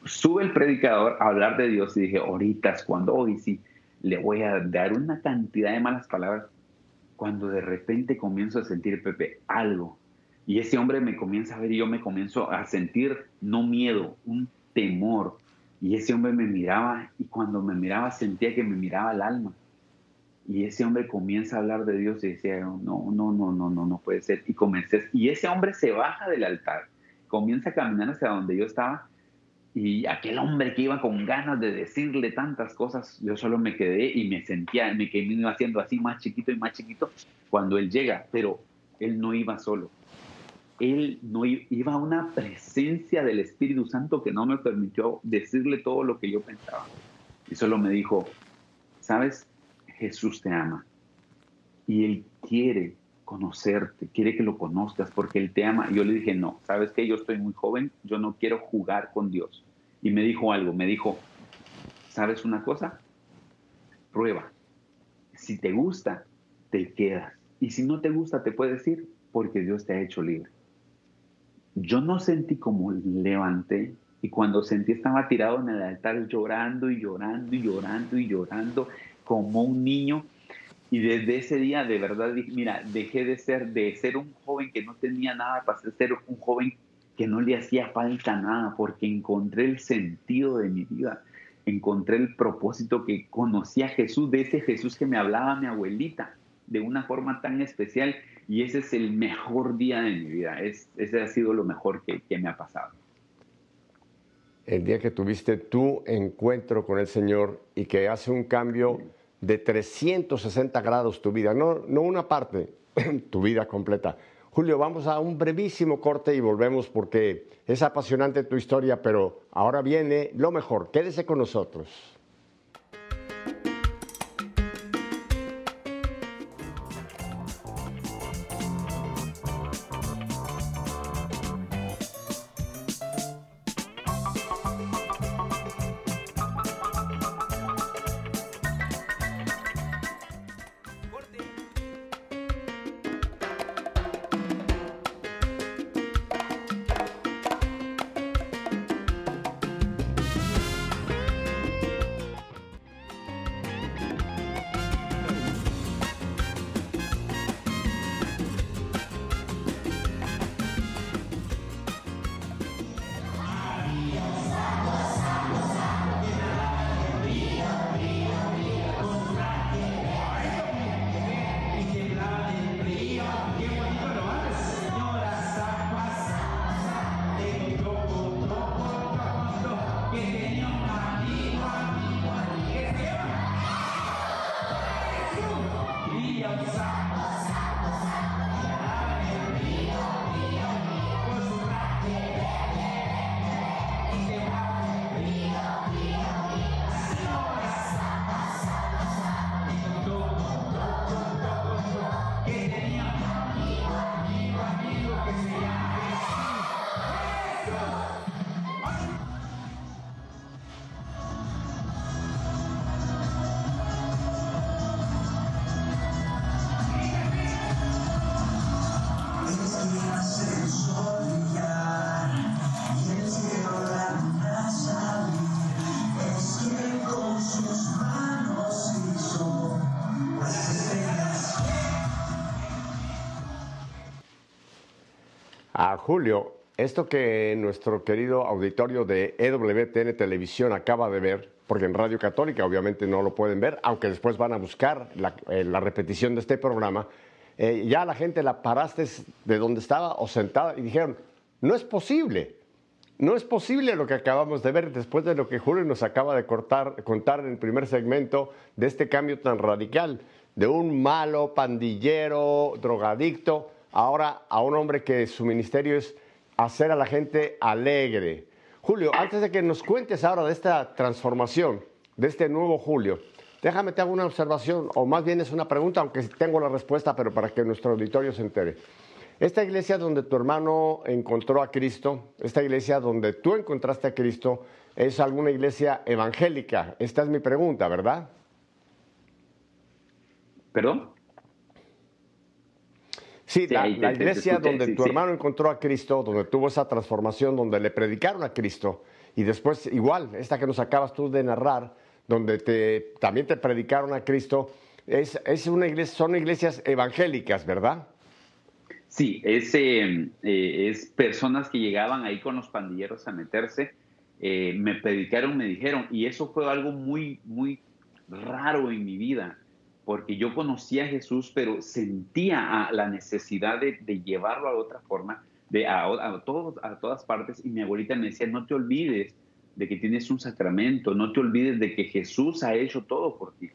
Sube el predicador a hablar de Dios y dije, ahorita es cuando, hoy sí le voy a dar una cantidad de malas palabras cuando de repente comienzo a sentir, Pepe, algo. Y ese hombre me comienza a ver y yo me comienzo a sentir no miedo, un temor. Y ese hombre me miraba y cuando me miraba sentía que me miraba el alma. Y ese hombre comienza a hablar de Dios y decía, no, no, no, no, no, no puede ser. Y comencé, y ese hombre se baja del altar, comienza a caminar hacia donde yo estaba y aquel hombre que iba con ganas de decirle tantas cosas, yo solo me quedé y me sentía, me quedé haciendo así más chiquito y más chiquito cuando él llega, pero él no iba solo. Él no iba a una presencia del Espíritu Santo que no me permitió decirle todo lo que yo pensaba. Y solo me dijo, sabes, Jesús te ama y Él quiere conocerte, quiere que lo conozcas porque Él te ama. Y yo le dije, no, sabes que yo estoy muy joven, yo no quiero jugar con Dios y me dijo algo, me dijo, ¿sabes una cosa? Prueba. Si te gusta, te quedas. Y si no te gusta, te puedes ir porque Dios te ha hecho libre. Yo no sentí como levanté y cuando sentí estaba tirado en el altar llorando y llorando y llorando y llorando como un niño. Y desde ese día de verdad dije, mira, dejé de ser, de ser un joven que no tenía nada para ser un joven que no le hacía falta nada porque encontré el sentido de mi vida, encontré el propósito que conocí a Jesús, de ese Jesús que me hablaba mi abuelita de una forma tan especial y ese es el mejor día de mi vida, es, ese ha sido lo mejor que, que me ha pasado. El día que tuviste tu encuentro con el Señor y que hace un cambio de 360 grados tu vida, no, no una parte, tu vida completa. Julio, vamos a un brevísimo corte y volvemos porque es apasionante tu historia, pero ahora viene lo mejor. Quédese con nosotros. A Julio, esto que nuestro querido auditorio de EWTN Televisión acaba de ver, porque en Radio Católica obviamente no lo pueden ver, aunque después van a buscar la, eh, repetición de este programa, eh, ya la gente la paraste de donde estaba o sentada y dijeron, no es posible, no es posible lo que acabamos de ver después de lo que Julio nos acaba de cortar, contar en el primer segmento de este cambio tan radical, de un malo pandillero, drogadicto, ahora a un hombre que su ministerio es hacer a la gente alegre. Julio, antes de que nos cuentes ahora de esta transformación, de este nuevo Julio, déjame te hago una observación, o más bien es una pregunta, aunque tengo la respuesta, pero para que nuestro auditorio se entere. Esta iglesia donde tu hermano encontró a Cristo, esta iglesia donde tú encontraste a Cristo, es alguna iglesia evangélica. Esta es mi pregunta, ¿verdad? ¿Perdón? Sí, la, iglesia donde tu hermano encontró a Cristo, donde tuvo esa transformación, donde le predicaron a Cristo, y después igual, esta que nos acabas tú de narrar, donde te, también te predicaron a Cristo, es, es una iglesia, son iglesias evangélicas, ¿verdad? Sí, es, eh, eh, es personas que llegaban ahí con los pandilleros a meterse, eh, me predicaron, me dijeron, y eso fue algo muy, muy raro en mi vida, porque yo conocía a Jesús, pero sentía la necesidad de, llevarlo a otra forma, de, a, todos, a todas partes, y mi abuelita me decía, no te olvides de que tienes un sacramento, no te olvides de que Jesús ha hecho todo por ti.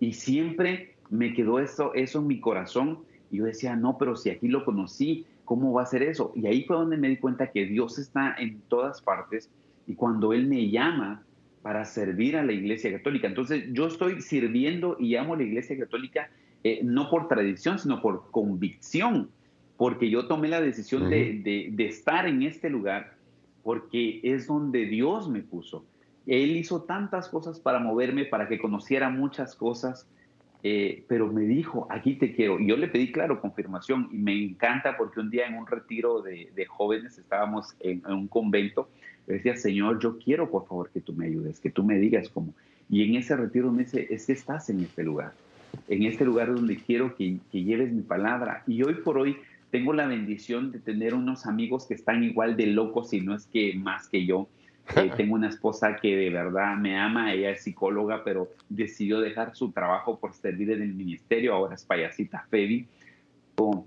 Y siempre me quedó eso, eso en mi corazón y yo decía, no, pero si aquí lo conocí, ¿cómo va a ser eso? Y ahí fue donde me di cuenta que Dios está en todas partes y cuando Él me llama para servir a la Iglesia Católica. Entonces yo estoy sirviendo y amo a la Iglesia Católica eh, no por tradición, sino por convicción, porque yo tomé la decisión de, de estar en este lugar porque es donde Dios me puso. Él hizo tantas cosas para moverme, para que conociera muchas cosas, eh, pero me dijo, aquí te quiero. Y yo le pedí, claro, confirmación. Y me encanta porque un día en un retiro de, jóvenes estábamos en, un convento. Le decía, Señor, yo quiero por favor que tú me ayudes, que tú me digas cómo. Y en ese retiro me dice, es que estás en este lugar, en este lugar donde quiero que, lleves mi palabra. Y hoy por hoy tengo la bendición de tener unos amigos que están igual de locos, y no es que más que yo eh, tengo una esposa que de verdad me ama, ella es psicóloga, pero decidió dejar su trabajo por servir en el ministerio, ahora es payasita Febi, con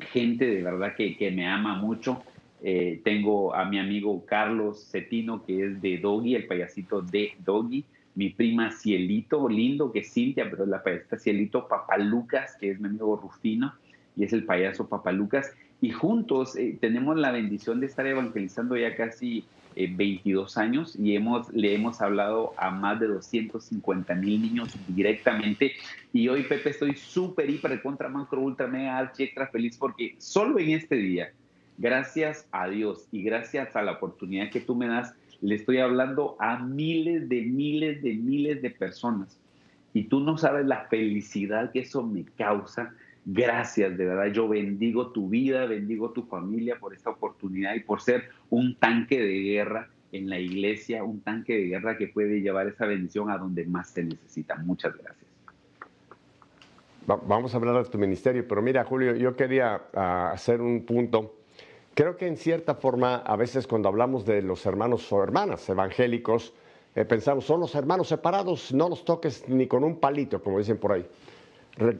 gente de verdad que, que me ama mucho. Eh, tengo a mi amigo Carlos Cetino, que es de Doggy, el payasito de Doggy, mi prima Cielito, lindo, que es Cintia, pero es la payasita Cielito, Papá Lucas, que es mi amigo Rufino, y es el payaso Papá Lucas, y juntos eh, tenemos la bendición de estar evangelizando ya casi 22 eh, años y hemos, le hemos hablado a más de 250 mil niños directamente. Y hoy, Pepe, estoy súper, hiper, contra, macro, ultra, mega, archi, extra feliz porque solo en este día, gracias a Dios y gracias a la oportunidad que tú me das, le estoy hablando a miles de miles de miles de personas. Y tú no sabes la felicidad que eso me causa Gracias, de verdad. Yo bendigo tu vida, bendigo tu familia por esta oportunidad y por ser un tanque de guerra en la iglesia, un tanque de guerra que puede llevar esa bendición a donde más se necesita. Muchas gracias. Vamos a hablar de tu ministerio, pero mira, Julio, yo quería ah, hacer un punto. Creo que en cierta forma, a veces cuando hablamos de los hermanos o hermanas evangélicos, eh, pensamos, son los hermanos separados, no los toques ni con un palito, como dicen por ahí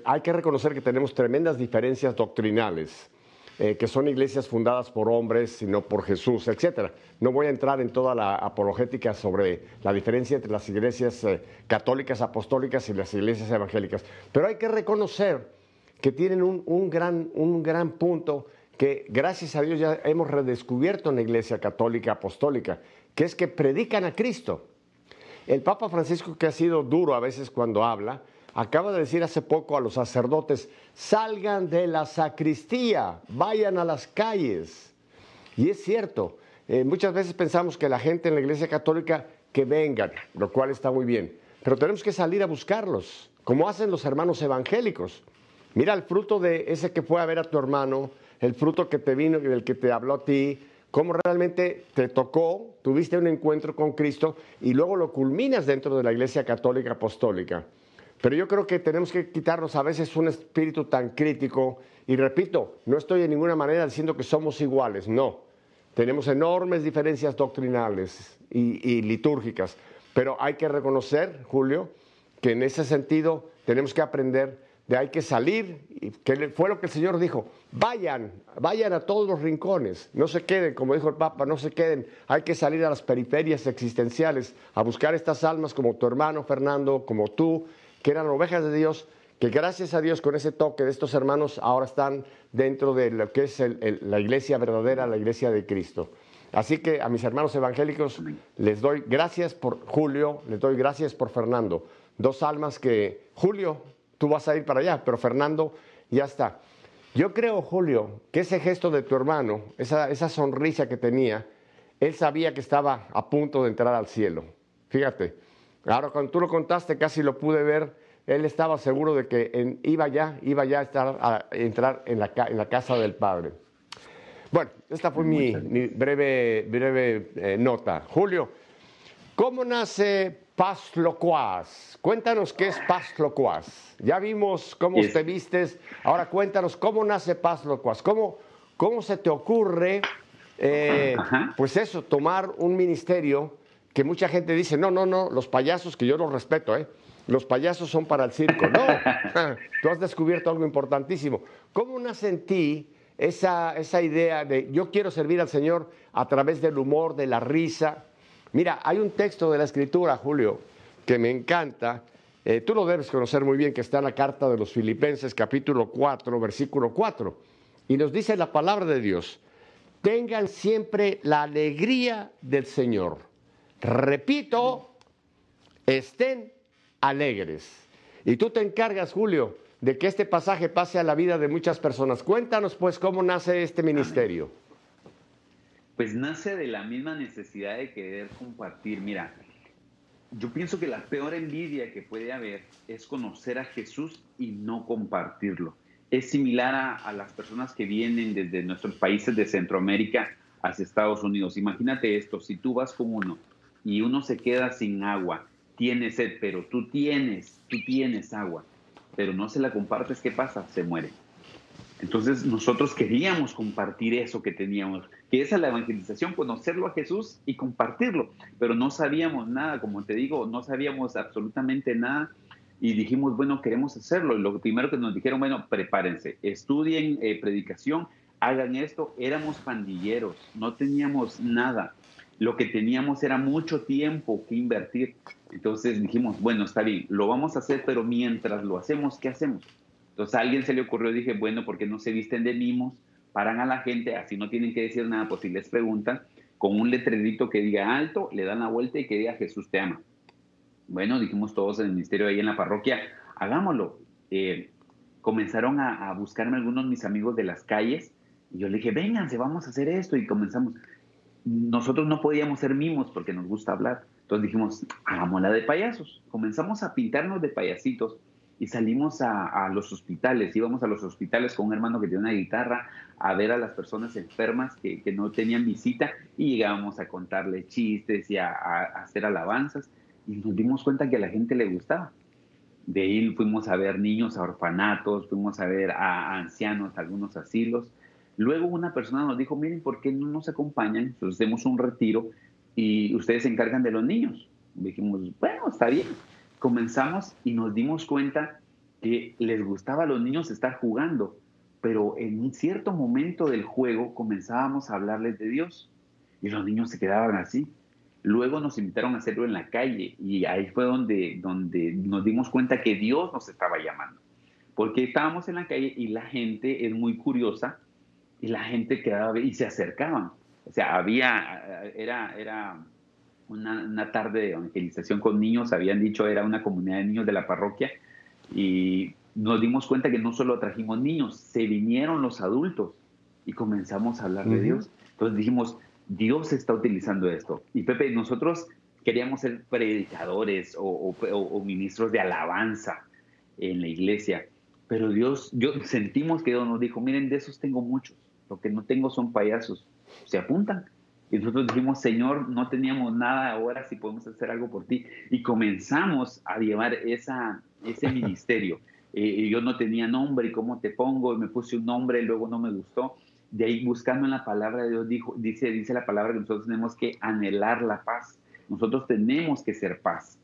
hay que reconocer que tenemos tremendas diferencias doctrinales, eh, que son iglesias fundadas por hombres, sino por Jesús, etc. No voy a entrar en toda la apologética sobre la diferencia entre las iglesias eh, católicas apostólicas y las iglesias evangélicas, pero hay que reconocer que tienen un, gran, un gran punto que gracias a Dios ya hemos redescubierto en la iglesia católica apostólica, que es que predican a Cristo. El Papa Francisco, que ha sido duro a veces cuando habla, acaba de decir hace poco a los sacerdotes, salgan de la sacristía, vayan a las calles. Y es cierto, eh, muchas veces pensamos que la gente en la Iglesia Católica que vengan, lo cual está muy bien, pero tenemos que salir a buscarlos, como hacen los hermanos evangélicos. Mira el fruto de ese que fue a ver a tu hermano, el fruto que te vino y del que te habló a ti, cómo realmente te tocó, tuviste un encuentro con Cristo y luego lo culminas dentro de la Iglesia Católica Apostólica. Pero yo creo que tenemos que quitarnos a veces un espíritu tan crítico. Y repito, no estoy de ninguna manera diciendo que somos iguales, no. Tenemos enormes diferencias doctrinales y, litúrgicas, pero hay que reconocer, Julio, que en ese sentido tenemos que aprender de hay que salir, y que fue lo que el Señor dijo, vayan, vayan a todos los rincones, no se queden, como dijo el Papa, no se queden, hay que salir a las periferias existenciales, a buscar estas almas como tu hermano Fernando, como tú, que eran ovejas de Dios, que gracias a Dios con ese toque de estos hermanos ahora están dentro de lo que es la iglesia verdadera, la iglesia de Cristo. Así que a mis hermanos evangélicos les doy gracias por Julio, les doy gracias por Fernando. Dos almas que, Julio, tú vas a ir para allá, pero Fernando ya está. Yo creo, Julio, que ese gesto de tu hermano, esa, esa sonrisa que tenía, él sabía que estaba a punto de entrar al cielo. Fíjate, Ahora, cuando tú lo contaste, casi lo pude ver. Él estaba seguro de que iba ya, iba ya a, estar, a entrar en la, en la casa del Padre. Bueno, esta fue mi, breve, breve eh, nota. Julio, ¿cómo nace Paz Locuaz? Cuéntanos qué es Paz Locuaz. Ya vimos cómo te vistes. Ahora cuéntanos cómo nace Paz Locuaz. ¿Cómo, cómo se te ocurre, eh, pues eso, tomar un ministerio que mucha gente dice, no, no, no, los payasos, que yo los respeto, ¿eh? los payasos son para el circo. No, tú has descubierto algo importantísimo. ¿Cómo nace en ti esa, esa idea de yo quiero servir al Señor a través del humor, de la risa? Mira, hay un texto de la Escritura, Julio, que me encanta. Eh, tú lo debes conocer muy bien, que está en la carta de los Filipenses, capítulo 4, versículo 4. Y nos dice la palabra de Dios, tengan siempre la alegría del Señor. Repito, estén alegres. Y tú te encargas, Julio, de que este pasaje pase a la vida de muchas personas. Cuéntanos, pues, cómo nace este ministerio. Pues nace de la misma necesidad de querer compartir. Mira, yo pienso que la peor envidia que puede haber es conocer a Jesús y no compartirlo. Es similar a, las personas que vienen desde nuestros países de Centroamérica hacia Estados Unidos. Imagínate esto, si tú vas con uno y uno se queda sin agua, tiene sed, pero tú tienes, tú tienes agua, pero no se la compartes, ¿qué pasa? Se muere. Entonces nosotros queríamos compartir eso que teníamos, que es la evangelización, conocerlo a Jesús y compartirlo, pero no sabíamos nada, como te digo, no sabíamos absolutamente nada y dijimos, bueno, queremos hacerlo. Y lo primero que nos dijeron, bueno, prepárense, estudien eh, predicación, hagan esto. Éramos pandilleros, no teníamos nada lo que teníamos era mucho tiempo que invertir. Entonces dijimos, bueno, está bien, lo vamos a hacer, pero mientras lo hacemos, ¿qué hacemos? Entonces a alguien se le ocurrió, dije, bueno, ¿por qué no se visten de mimos? Paran a la gente, así no tienen que decir nada, pues si les preguntan, con un letrerito que diga alto, le dan la vuelta y que diga Jesús te ama. Bueno, dijimos todos en el ministerio ahí en la parroquia, hagámoslo. Eh, comenzaron a, a buscarme algunos mis amigos de las calles y yo le dije, vénganse, vamos a hacer esto y comenzamos nosotros no podíamos ser mimos porque nos gusta hablar. Entonces dijimos, hagámosla de payasos. Comenzamos a pintarnos de payasitos y salimos a, los hospitales. Íbamos a los hospitales con un hermano que tiene una guitarra a ver a las personas enfermas que, no tenían visita y llegábamos a contarle chistes y a, hacer alabanzas y nos dimos cuenta que a la gente le gustaba. De ahí fuimos a ver niños a orfanatos, fuimos a ver a ancianos, a algunos asilos Luego una persona nos dijo, miren, ¿por qué no nos acompañan? Entonces hacemos un retiro y ustedes se encargan de los niños. Dijimos, bueno, está bien. Comenzamos y nos dimos cuenta que les gustaba a los niños estar jugando, pero en un cierto momento del juego comenzábamos a hablarles de Dios y los niños se quedaban así. Luego nos invitaron a hacerlo en la calle y ahí fue donde, donde nos dimos cuenta que Dios nos estaba llamando. Porque estábamos en la calle y la gente es muy curiosa y la gente quedaba y se acercaban. O sea, había, era, era una, tarde de evangelización con niños, habían dicho era una comunidad de niños de la parroquia y nos dimos cuenta que no solo trajimos niños, se vinieron los adultos y comenzamos a hablar de Dios. Entonces dijimos, Dios está utilizando esto. Y Pepe, nosotros queríamos ser predicadores o, o ministros de alabanza en la iglesia, pero Dios, yo sentimos que Dios nos dijo, miren, de esos tengo muchos lo que no tengo son payasos, se apuntan. Y nosotros dijimos, Señor, no teníamos nada ahora si podemos hacer algo por ti. Y comenzamos a llevar esa, ese ministerio. Eh, yo no tenía nombre, ¿y cómo te pongo? Y me puse un nombre, y luego no me gustó. De ahí buscando en la palabra de Dios, dijo, dice, dice la palabra que nosotros tenemos que anhelar la paz. Nosotros tenemos que ser paz.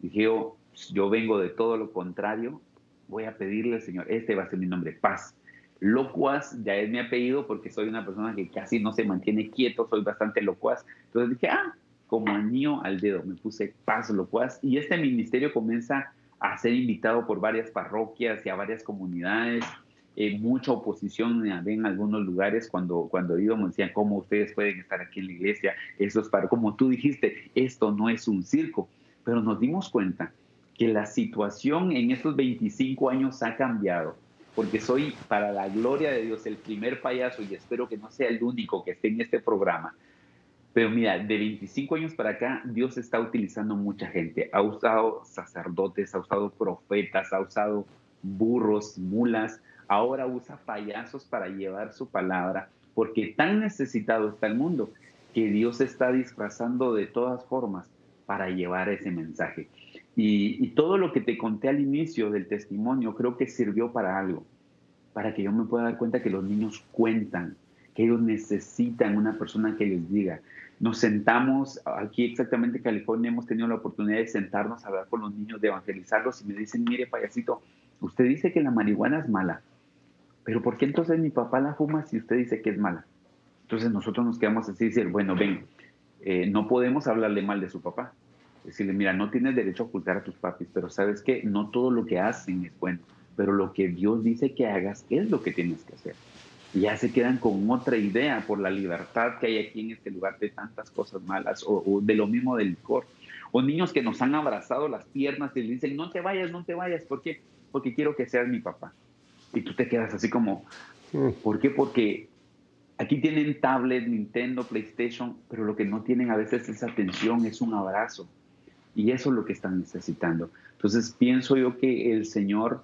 Dije yo, yo vengo de todo lo contrario, voy a pedirle al Señor, este va a ser mi nombre, paz. Locuaz ya es mi apellido porque soy una persona que casi no se mantiene quieto, soy bastante locuaz. Entonces dije, ah, como anillo al dedo, me puse paz locuaz y este ministerio comienza a ser invitado por varias parroquias y a varias comunidades. Eh, mucha oposición en algunos lugares cuando, cuando íbamos, decían, ¿cómo ustedes pueden estar aquí en la iglesia? Eso es para, como tú dijiste, esto no es un circo. Pero nos dimos cuenta que la situación en estos 25 años ha cambiado porque soy, para la gloria de Dios, el primer payaso y espero que no sea el único que esté en este programa. Pero mira, de 25 años para acá, Dios está utilizando mucha gente. Ha usado sacerdotes, ha usado profetas, ha usado burros, mulas, ahora usa payasos para llevar su palabra, porque tan necesitado está el mundo que Dios está disfrazando de todas formas para llevar ese mensaje. Y, todo lo que te conté al inicio del testimonio creo que sirvió para algo, para que yo me pueda dar cuenta que los niños cuentan, que ellos necesitan una persona que les diga. Nos sentamos, aquí exactamente en California hemos tenido la oportunidad de sentarnos a hablar con los niños, de evangelizarlos y me dicen, mire payasito, usted dice que la marihuana es mala, pero ¿por qué entonces mi papá la fuma si usted dice que es mala? Entonces nosotros nos quedamos así y decir, bueno, ven, eh, no podemos hablarle mal de su papá, Decirle, mira, no tienes derecho a ocultar a tus papis, pero sabes que no todo lo que hacen es bueno, pero lo que Dios dice que hagas es lo que tienes que hacer. Y ya se quedan con otra idea por la libertad que hay aquí en este lugar de tantas cosas malas o, de lo mismo del licor. O niños que nos han abrazado las piernas y le dicen, no te vayas, no te vayas. ¿Por qué? Porque quiero que seas mi papá. Y tú te quedas así como, mm. ¿por qué? Porque aquí tienen tablet, Nintendo, PlayStation, pero lo que no tienen a veces es atención, es un abrazo. Y eso es lo que están necesitando. Entonces pienso yo que el Señor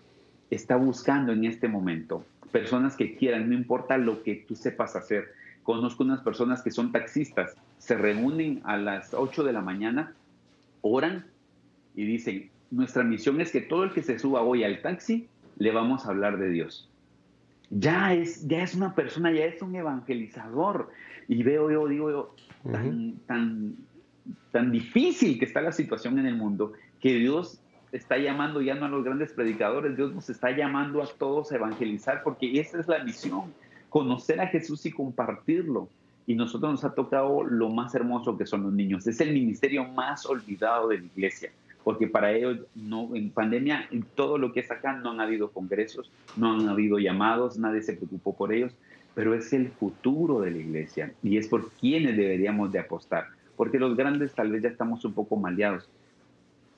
está buscando en este momento personas que quieran, no importa lo que tú sepas hacer. Conozco unas personas que son taxistas, se reúnen a las 8 de la mañana, oran y dicen, nuestra misión es que todo el que se suba hoy al taxi, le vamos a hablar de Dios. Ya es, ya es una persona, ya es un evangelizador. Y veo yo, digo yo, tan, tan, tan difícil que está la situación en el mundo, que Dios está llamando ya no a los grandes predicadores, Dios nos está llamando a todos a evangelizar, porque esa es la misión, conocer a Jesús y compartirlo. Y nosotros nos ha tocado lo más hermoso que son los niños. Es el ministerio más olvidado de la iglesia, porque para ellos no, en pandemia, en todo lo que es acá, no han habido congresos, no han habido llamados, nadie se preocupó por ellos, pero es el futuro de la iglesia y es por quienes deberíamos de apostar porque los grandes tal vez ya estamos un poco maleados,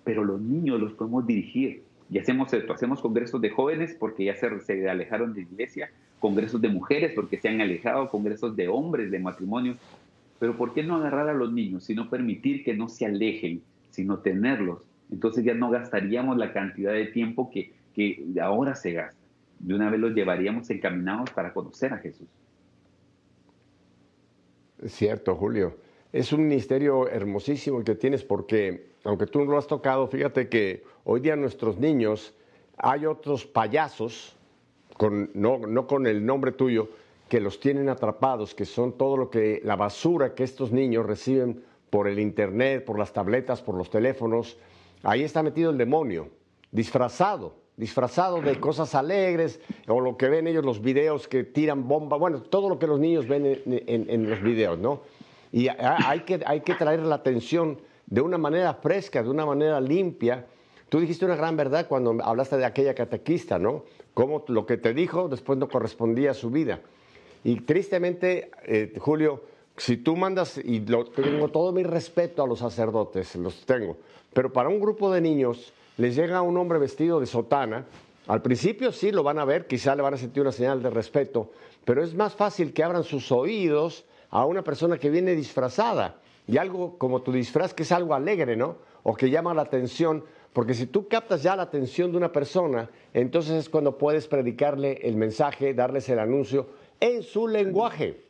pero los niños los podemos dirigir. Y hacemos esto, hacemos congresos de jóvenes porque ya se, alejaron de iglesia, congresos de mujeres porque se han alejado, congresos de hombres, de matrimonio. Pero ¿por qué no agarrar a los niños, sino permitir que no se alejen, sino tenerlos? Entonces ya no gastaríamos la cantidad de tiempo que, que ahora se gasta. De una vez los llevaríamos encaminados para conocer a Jesús. Es cierto, Julio es un ministerio hermosísimo que tienes porque, aunque tú no lo has tocado, fíjate que hoy día nuestros niños, hay otros payasos, no, con el nombre tuyo, que los tienen atrapados, que son todo lo que, la basura que estos niños reciben por el internet, por las tabletas, por los teléfonos. Ahí está metido el demonio, disfrazado, disfrazado de cosas alegres, o lo que ven ellos, los videos que tiran bomba, bueno, todo lo que los niños ven en, en los videos, ¿no? Y hay que, hay que traer la atención de una manera fresca, de una manera limpia. Tú dijiste una gran verdad cuando hablaste de aquella catequista, ¿no? Cómo lo que te dijo después no correspondía a su vida. Y tristemente, eh, Julio, si tú mandas, y tengo todo mi respeto a los sacerdotes, los tengo, pero para un grupo de niños les llega un hombre vestido de sotana, al principio sí lo van a ver, quizá le van a sentir una señal de respeto, pero es más fácil que abran sus oídos a una persona que viene disfrazada y algo como tu disfraz que es algo alegre, ¿no? O que llama la atención, porque si tú captas ya la atención de una persona, entonces es cuando puedes predicarle el mensaje, darles el anuncio en su lenguaje,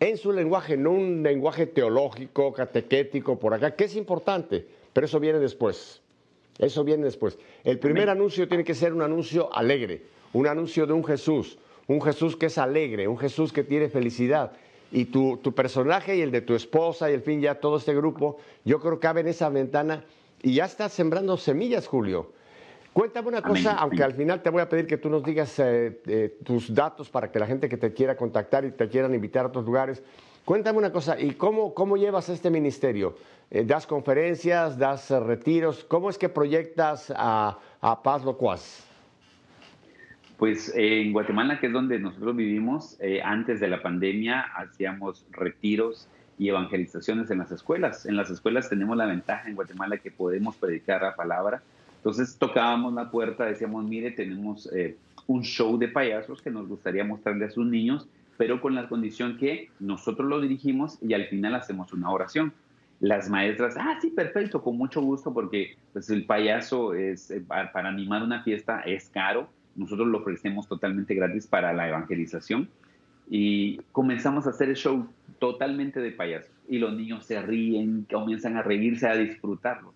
en su lenguaje, no un lenguaje teológico, catequético por acá, que es importante, pero eso viene después. Eso viene después. El primer anuncio tiene que ser un anuncio alegre, un anuncio de un Jesús, un Jesús que es alegre, un Jesús que tiene felicidad. Y tu, tu personaje y el de tu esposa y el fin ya todo este grupo, yo creo que cabe en esa ventana y ya estás sembrando semillas, Julio. Cuéntame una cosa, aunque al final te voy a pedir que tú nos digas eh, eh, tus datos para que la gente que te quiera contactar y te quieran invitar a otros lugares. Cuéntame una cosa, ¿y cómo, cómo llevas este ministerio? Eh, ¿Das conferencias, das retiros? ¿Cómo es que proyectas a, a Paz Locuaz? Pues en Guatemala, que es donde nosotros vivimos, antes de la pandemia hacíamos retiros y evangelizaciones en las escuelas. En las escuelas tenemos la ventaja en Guatemala que podemos predicar la palabra. Entonces tocábamos la puerta, decíamos, mire, tenemos eh, un show de payasos que nos gustaría mostrarle a sus niños, pero con la condición que nosotros lo dirigimos y al final hacemos una oración. Las maestras, ah, sí, perfecto, con mucho gusto, porque pues, el payaso es, eh, para animar una fiesta es caro. Nosotros lo ofrecemos totalmente gratis para la evangelización y comenzamos a hacer el show totalmente de payasos y los niños se ríen, comienzan a reírse, a disfrutarlo.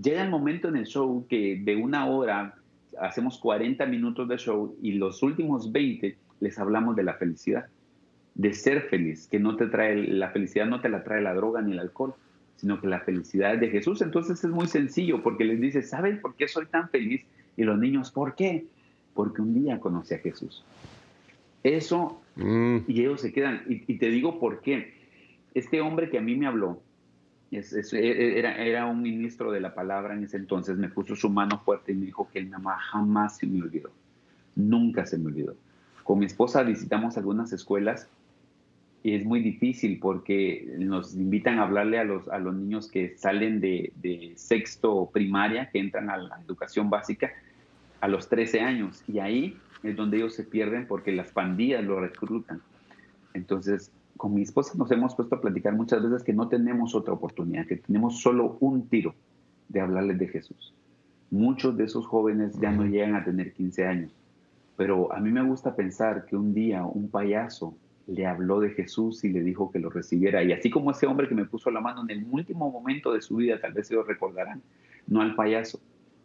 Llega el momento en el show que de una hora hacemos 40 minutos de show y los últimos 20 les hablamos de la felicidad, de ser feliz, que no te trae la felicidad no te la trae la droga ni el alcohol, sino que la felicidad es de Jesús. Entonces es muy sencillo porque les dice, ¿saben por qué soy tan feliz? Y los niños, ¿por qué? Porque un día conocí a Jesús. Eso, mm. y ellos se quedan. Y, te digo por qué. Este hombre que a mí me habló, es, e, e, era, era, un ministro de la palabra en ese entonces, me puso su mano fuerte y me dijo que el mamá jamás se me olvidó. Nunca se me olvidó. Con mi esposa visitamos algunas escuelas y es muy difícil porque nos invitan a hablarle a los, a los niños que salen de, de sexto primaria, que entran a la educación básica a los 13 años. Y ahí es donde ellos se pierden porque las pandillas lo reclutan. Entonces, con mi esposa nos hemos puesto a platicar muchas veces que no tenemos otra oportunidad, que tenemos solo un tiro de hablarles de Jesús. Muchos de esos jóvenes ya no llegan a tener 15 años, pero a mí me gusta pensar que un día un payaso le habló de Jesús y le dijo que lo recibiera. Y así como ese hombre que me puso la mano en el último momento de su vida, tal vez ellos recordarán, no al payaso,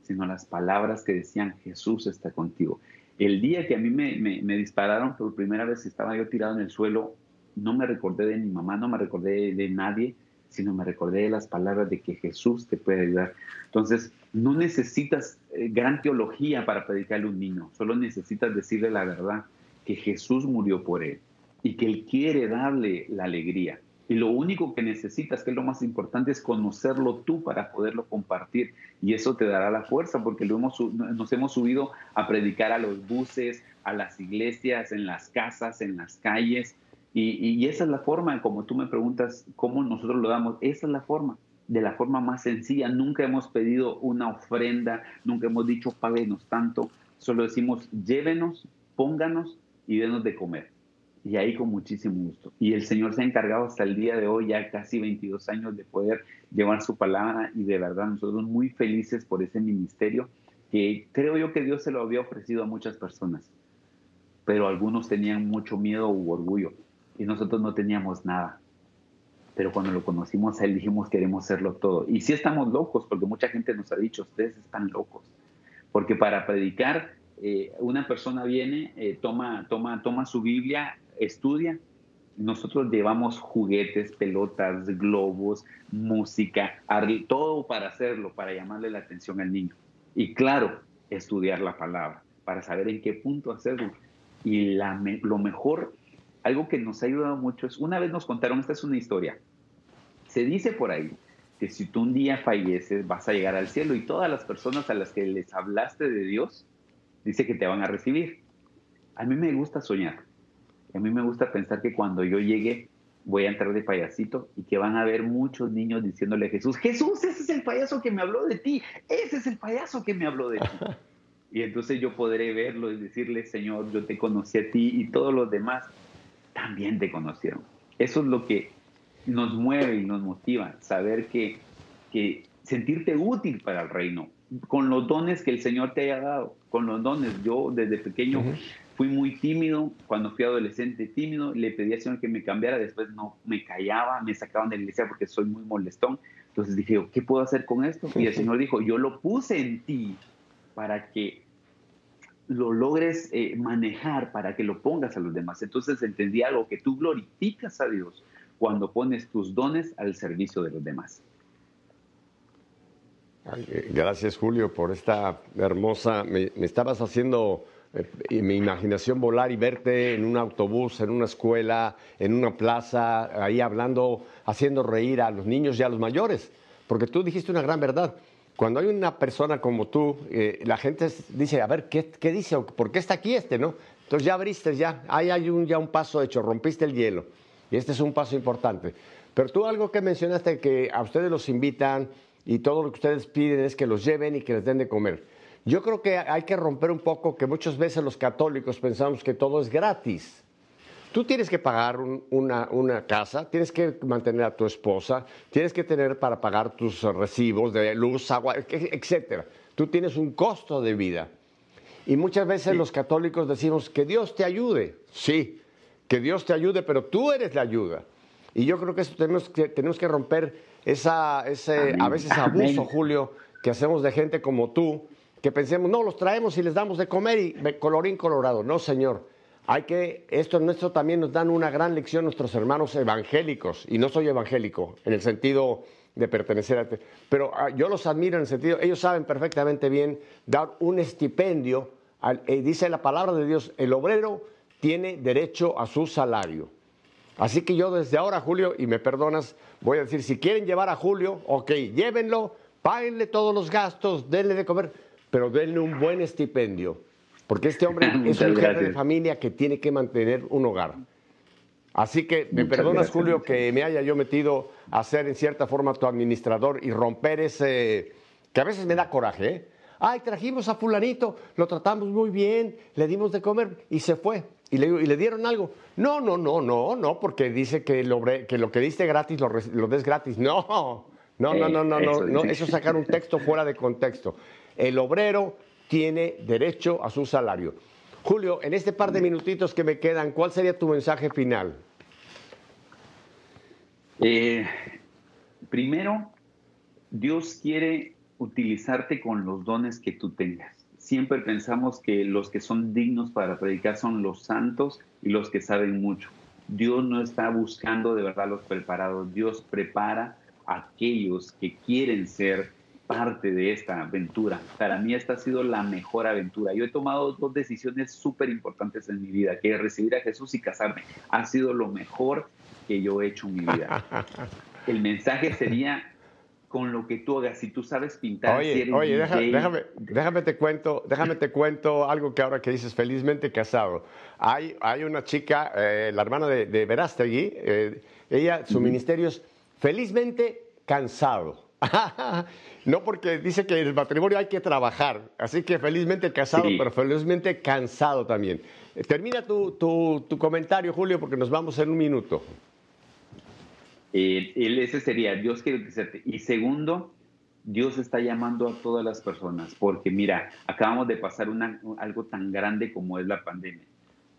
sino las palabras que decían, Jesús está contigo. El día que a mí me, dispararon por primera vez, estaba yo tirado en el suelo, no me recordé de mi mamá, no me recordé de nadie, sino me recordé de las palabras de que Jesús te puede ayudar. Entonces, no necesitas eh, gran teología para predicarle a un niño, solo necesitas decirle la verdad, que Jesús murió por él y que Él quiere darle la alegría. Y lo único que necesitas, que es lo más importante, es conocerlo tú para poderlo compartir. Y eso te dará la fuerza, porque lo hemos, nos hemos subido a predicar a los buses, a las iglesias, en las casas, en las calles. Y, esa es la forma, como tú me preguntas, cómo nosotros lo damos, esa es la forma, de la forma más sencilla. Nunca hemos pedido una ofrenda, nunca hemos dicho páguenos tanto, solo decimos llévenos, pónganos y denos de comer y ahí con muchísimo gusto. Y el Señor se ha encargado hasta el día de hoy, ya casi 22 años, de poder llevar su palabra y de verdad nosotros muy felices por ese ministerio que creo yo que Dios se lo había ofrecido a muchas personas, pero algunos tenían mucho miedo u orgullo y nosotros no teníamos nada. Pero cuando lo conocimos a Él dijimos queremos serlo todo. Y sí estamos locos, porque mucha gente nos ha dicho, ustedes están locos. Porque para predicar eh, una persona viene, eh, toma, toma, toma su Biblia estudia. Nosotros llevamos juguetes, pelotas, globos, música, todo para hacerlo, para llamarle la atención al niño. Y claro, estudiar la palabra, para saber en qué punto hacerlo. Y la, lo mejor, algo que nos ha ayudado mucho es, una vez nos contaron, esta es una historia, se dice por ahí que si tú un día falleces vas a llegar al cielo y todas las personas a las que les hablaste de Dios, dice que te van a recibir. A mí me gusta soñar. A mí me gusta pensar que cuando yo llegue voy a entrar de payasito y que van a haber muchos niños diciéndole a Jesús, Jesús, ese es el payaso que me habló de ti, ese es el payaso que me habló de ti. Y entonces yo podré verlo y decirle, Señor, yo te conocí a ti y todos los demás también te conocieron. Eso es lo que nos mueve y nos motiva, saber que, que sentirte útil para el reino, con los dones que el Señor te haya dado, con los dones. Yo desde pequeño Fui muy tímido, cuando fui adolescente tímido, le pedí al Señor que me cambiara, después no me callaba, me sacaban de la iglesia porque soy muy molestón. Entonces dije, ¿qué puedo hacer con esto? Y el Señor dijo, yo lo puse en ti para que lo logres eh, manejar, para que lo pongas a los demás. Entonces entendí algo, que tú glorificas a Dios cuando pones tus dones al servicio de los demás. Eh, gracias Julio por esta hermosa, me estabas haciendo y mi imaginación volar y verte en un autobús, en una escuela, en una plaza, ahí hablando, haciendo reír a los niños y a los mayores. Porque tú dijiste una gran verdad. Cuando hay una persona como tú, eh, la gente dice, a ver, ¿qué, ¿qué, dice? ¿Por qué está aquí este? ¿no? Entonces ya abriste, ya, ahí hay un, ya un paso hecho, rompiste el hielo. Y este es un paso importante. Pero tú algo que mencionaste, que a ustedes los invitan y todo lo que ustedes piden es que los lleven y que les den de comer. Yo creo que hay que romper un poco que muchas veces los católicos pensamos que todo es gratis. Tú tienes que pagar una, una, casa, tienes que mantener a tu esposa, tienes que tener para pagar tus recibos de luz, agua, etc. Tú tienes un costo de vida. Y muchas veces los católicos decimos que Dios te ayude. Sí, que Dios te ayude, pero tú eres la ayuda. Y yo creo que eso tenemos que, tenemos que romper esa, ese a veces abuso, Julio, que hacemos de gente como tú, que pensemos, no, los traemos y les damos de comer y colorín colorado. No, señor. Hay que, esto nuestro también nos dan una gran lección nuestros hermanos evangélicos, y no soy evangélico en el sentido de pertenecer a... Pero ah, yo los admiro en el sentido, ellos saben perfectamente bien dar un estipendio, y dice la palabra de Dios, el obrero tiene derecho a su salario. Así que yo desde ahora, Julio, y me perdonas, voy a decir, si quieren llevar a Julio, ok, llévenlo, páguenle todos los gastos, denle de comer, pero denle un buen estipendio, porque este hombre es un jefe de familia que tiene que mantener un hogar. Así que me perdonas, Julio, que me haya yo metido a ser en cierta forma tu administrador y romper ese, que a veces me da coraje, ¿eh? Ay, trajimos a fulanito, lo tratamos muy bien, le dimos de comer y se fue. Y le, y le dieron algo. No, no, no, no, no, porque dice que lo que, lo que diste gratis lo, lo des gratis. No, no, no, no, no, no, no, eso es sacar un texto fuera de contexto. El obrero tiene derecho a su salario. Julio, en este par de minutitos que me quedan, ¿cuál sería tu mensaje final? Eh, primero, Dios quiere utilizarte con los dones que tú tengas. Siempre pensamos que los que son dignos para predicar son los santos y los que saben mucho. Dios no está buscando de verdad los preparados. Dios prepara a aquellos que quieren ser parte de esta aventura. Para mí esta ha sido la mejor aventura. Yo he tomado dos decisiones súper importantes en mi vida, que es recibir a Jesús y casarme. Ha sido lo mejor que yo he hecho en mi vida. El mensaje sería con lo que tú hagas, si tú sabes pintar, oye, oye, déjame, déjame, te cuento, déjame te cuento algo que ahora que dices, felizmente casado. Hay, hay una chica, eh, la hermana de, de Verástegui, eh, ella, su ministerio es felizmente cansado. no, porque dice que el matrimonio hay que trabajar, así que felizmente casado, pero felizmente cansado también. Eh, termina tu, tu, comentario, Julio, porque nos vamos en un minuto. Eh, ese sería, Dios quiere utilizarte. Y segundo, Dios está llamando a todas las personas, porque mira, acabamos de pasar una, algo tan grande como es la pandemia.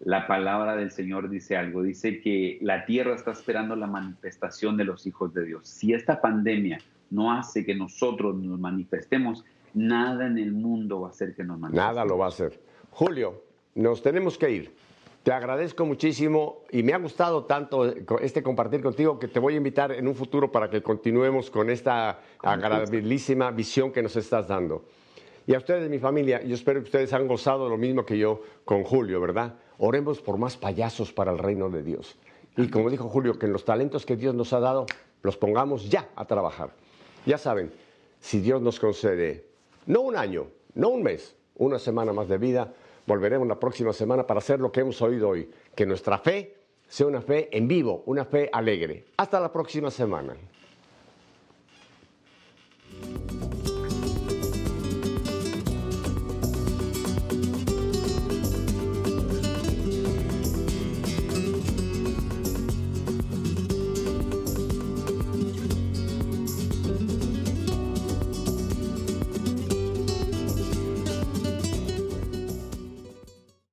La palabra del Señor dice algo, dice que la tierra está esperando la manifestación de los hijos de Dios. Si esta pandemia no hace que nosotros nos manifestemos, nada en el mundo va a hacer que nos manifestemos. Nada lo va a hacer. Julio, nos tenemos que ir. Te agradezco muchísimo y me ha gustado tanto este compartir contigo que te voy a invitar en un futuro para que continuemos con esta agradabilísima visión que nos estás dando. Y a ustedes, mi familia, yo espero que ustedes han gozado lo mismo que yo con Julio, ¿verdad? Oremos por más payasos para el reino de Dios. Y como dijo Julio, que en los talentos que Dios nos ha dado, los pongamos ya a trabajar. Ya saben, si Dios nos concede no un año, no un mes, una semana más de vida, volveremos la próxima semana para hacer lo que hemos oído hoy, que nuestra fe sea una fe en vivo, una fe alegre. Hasta la próxima semana.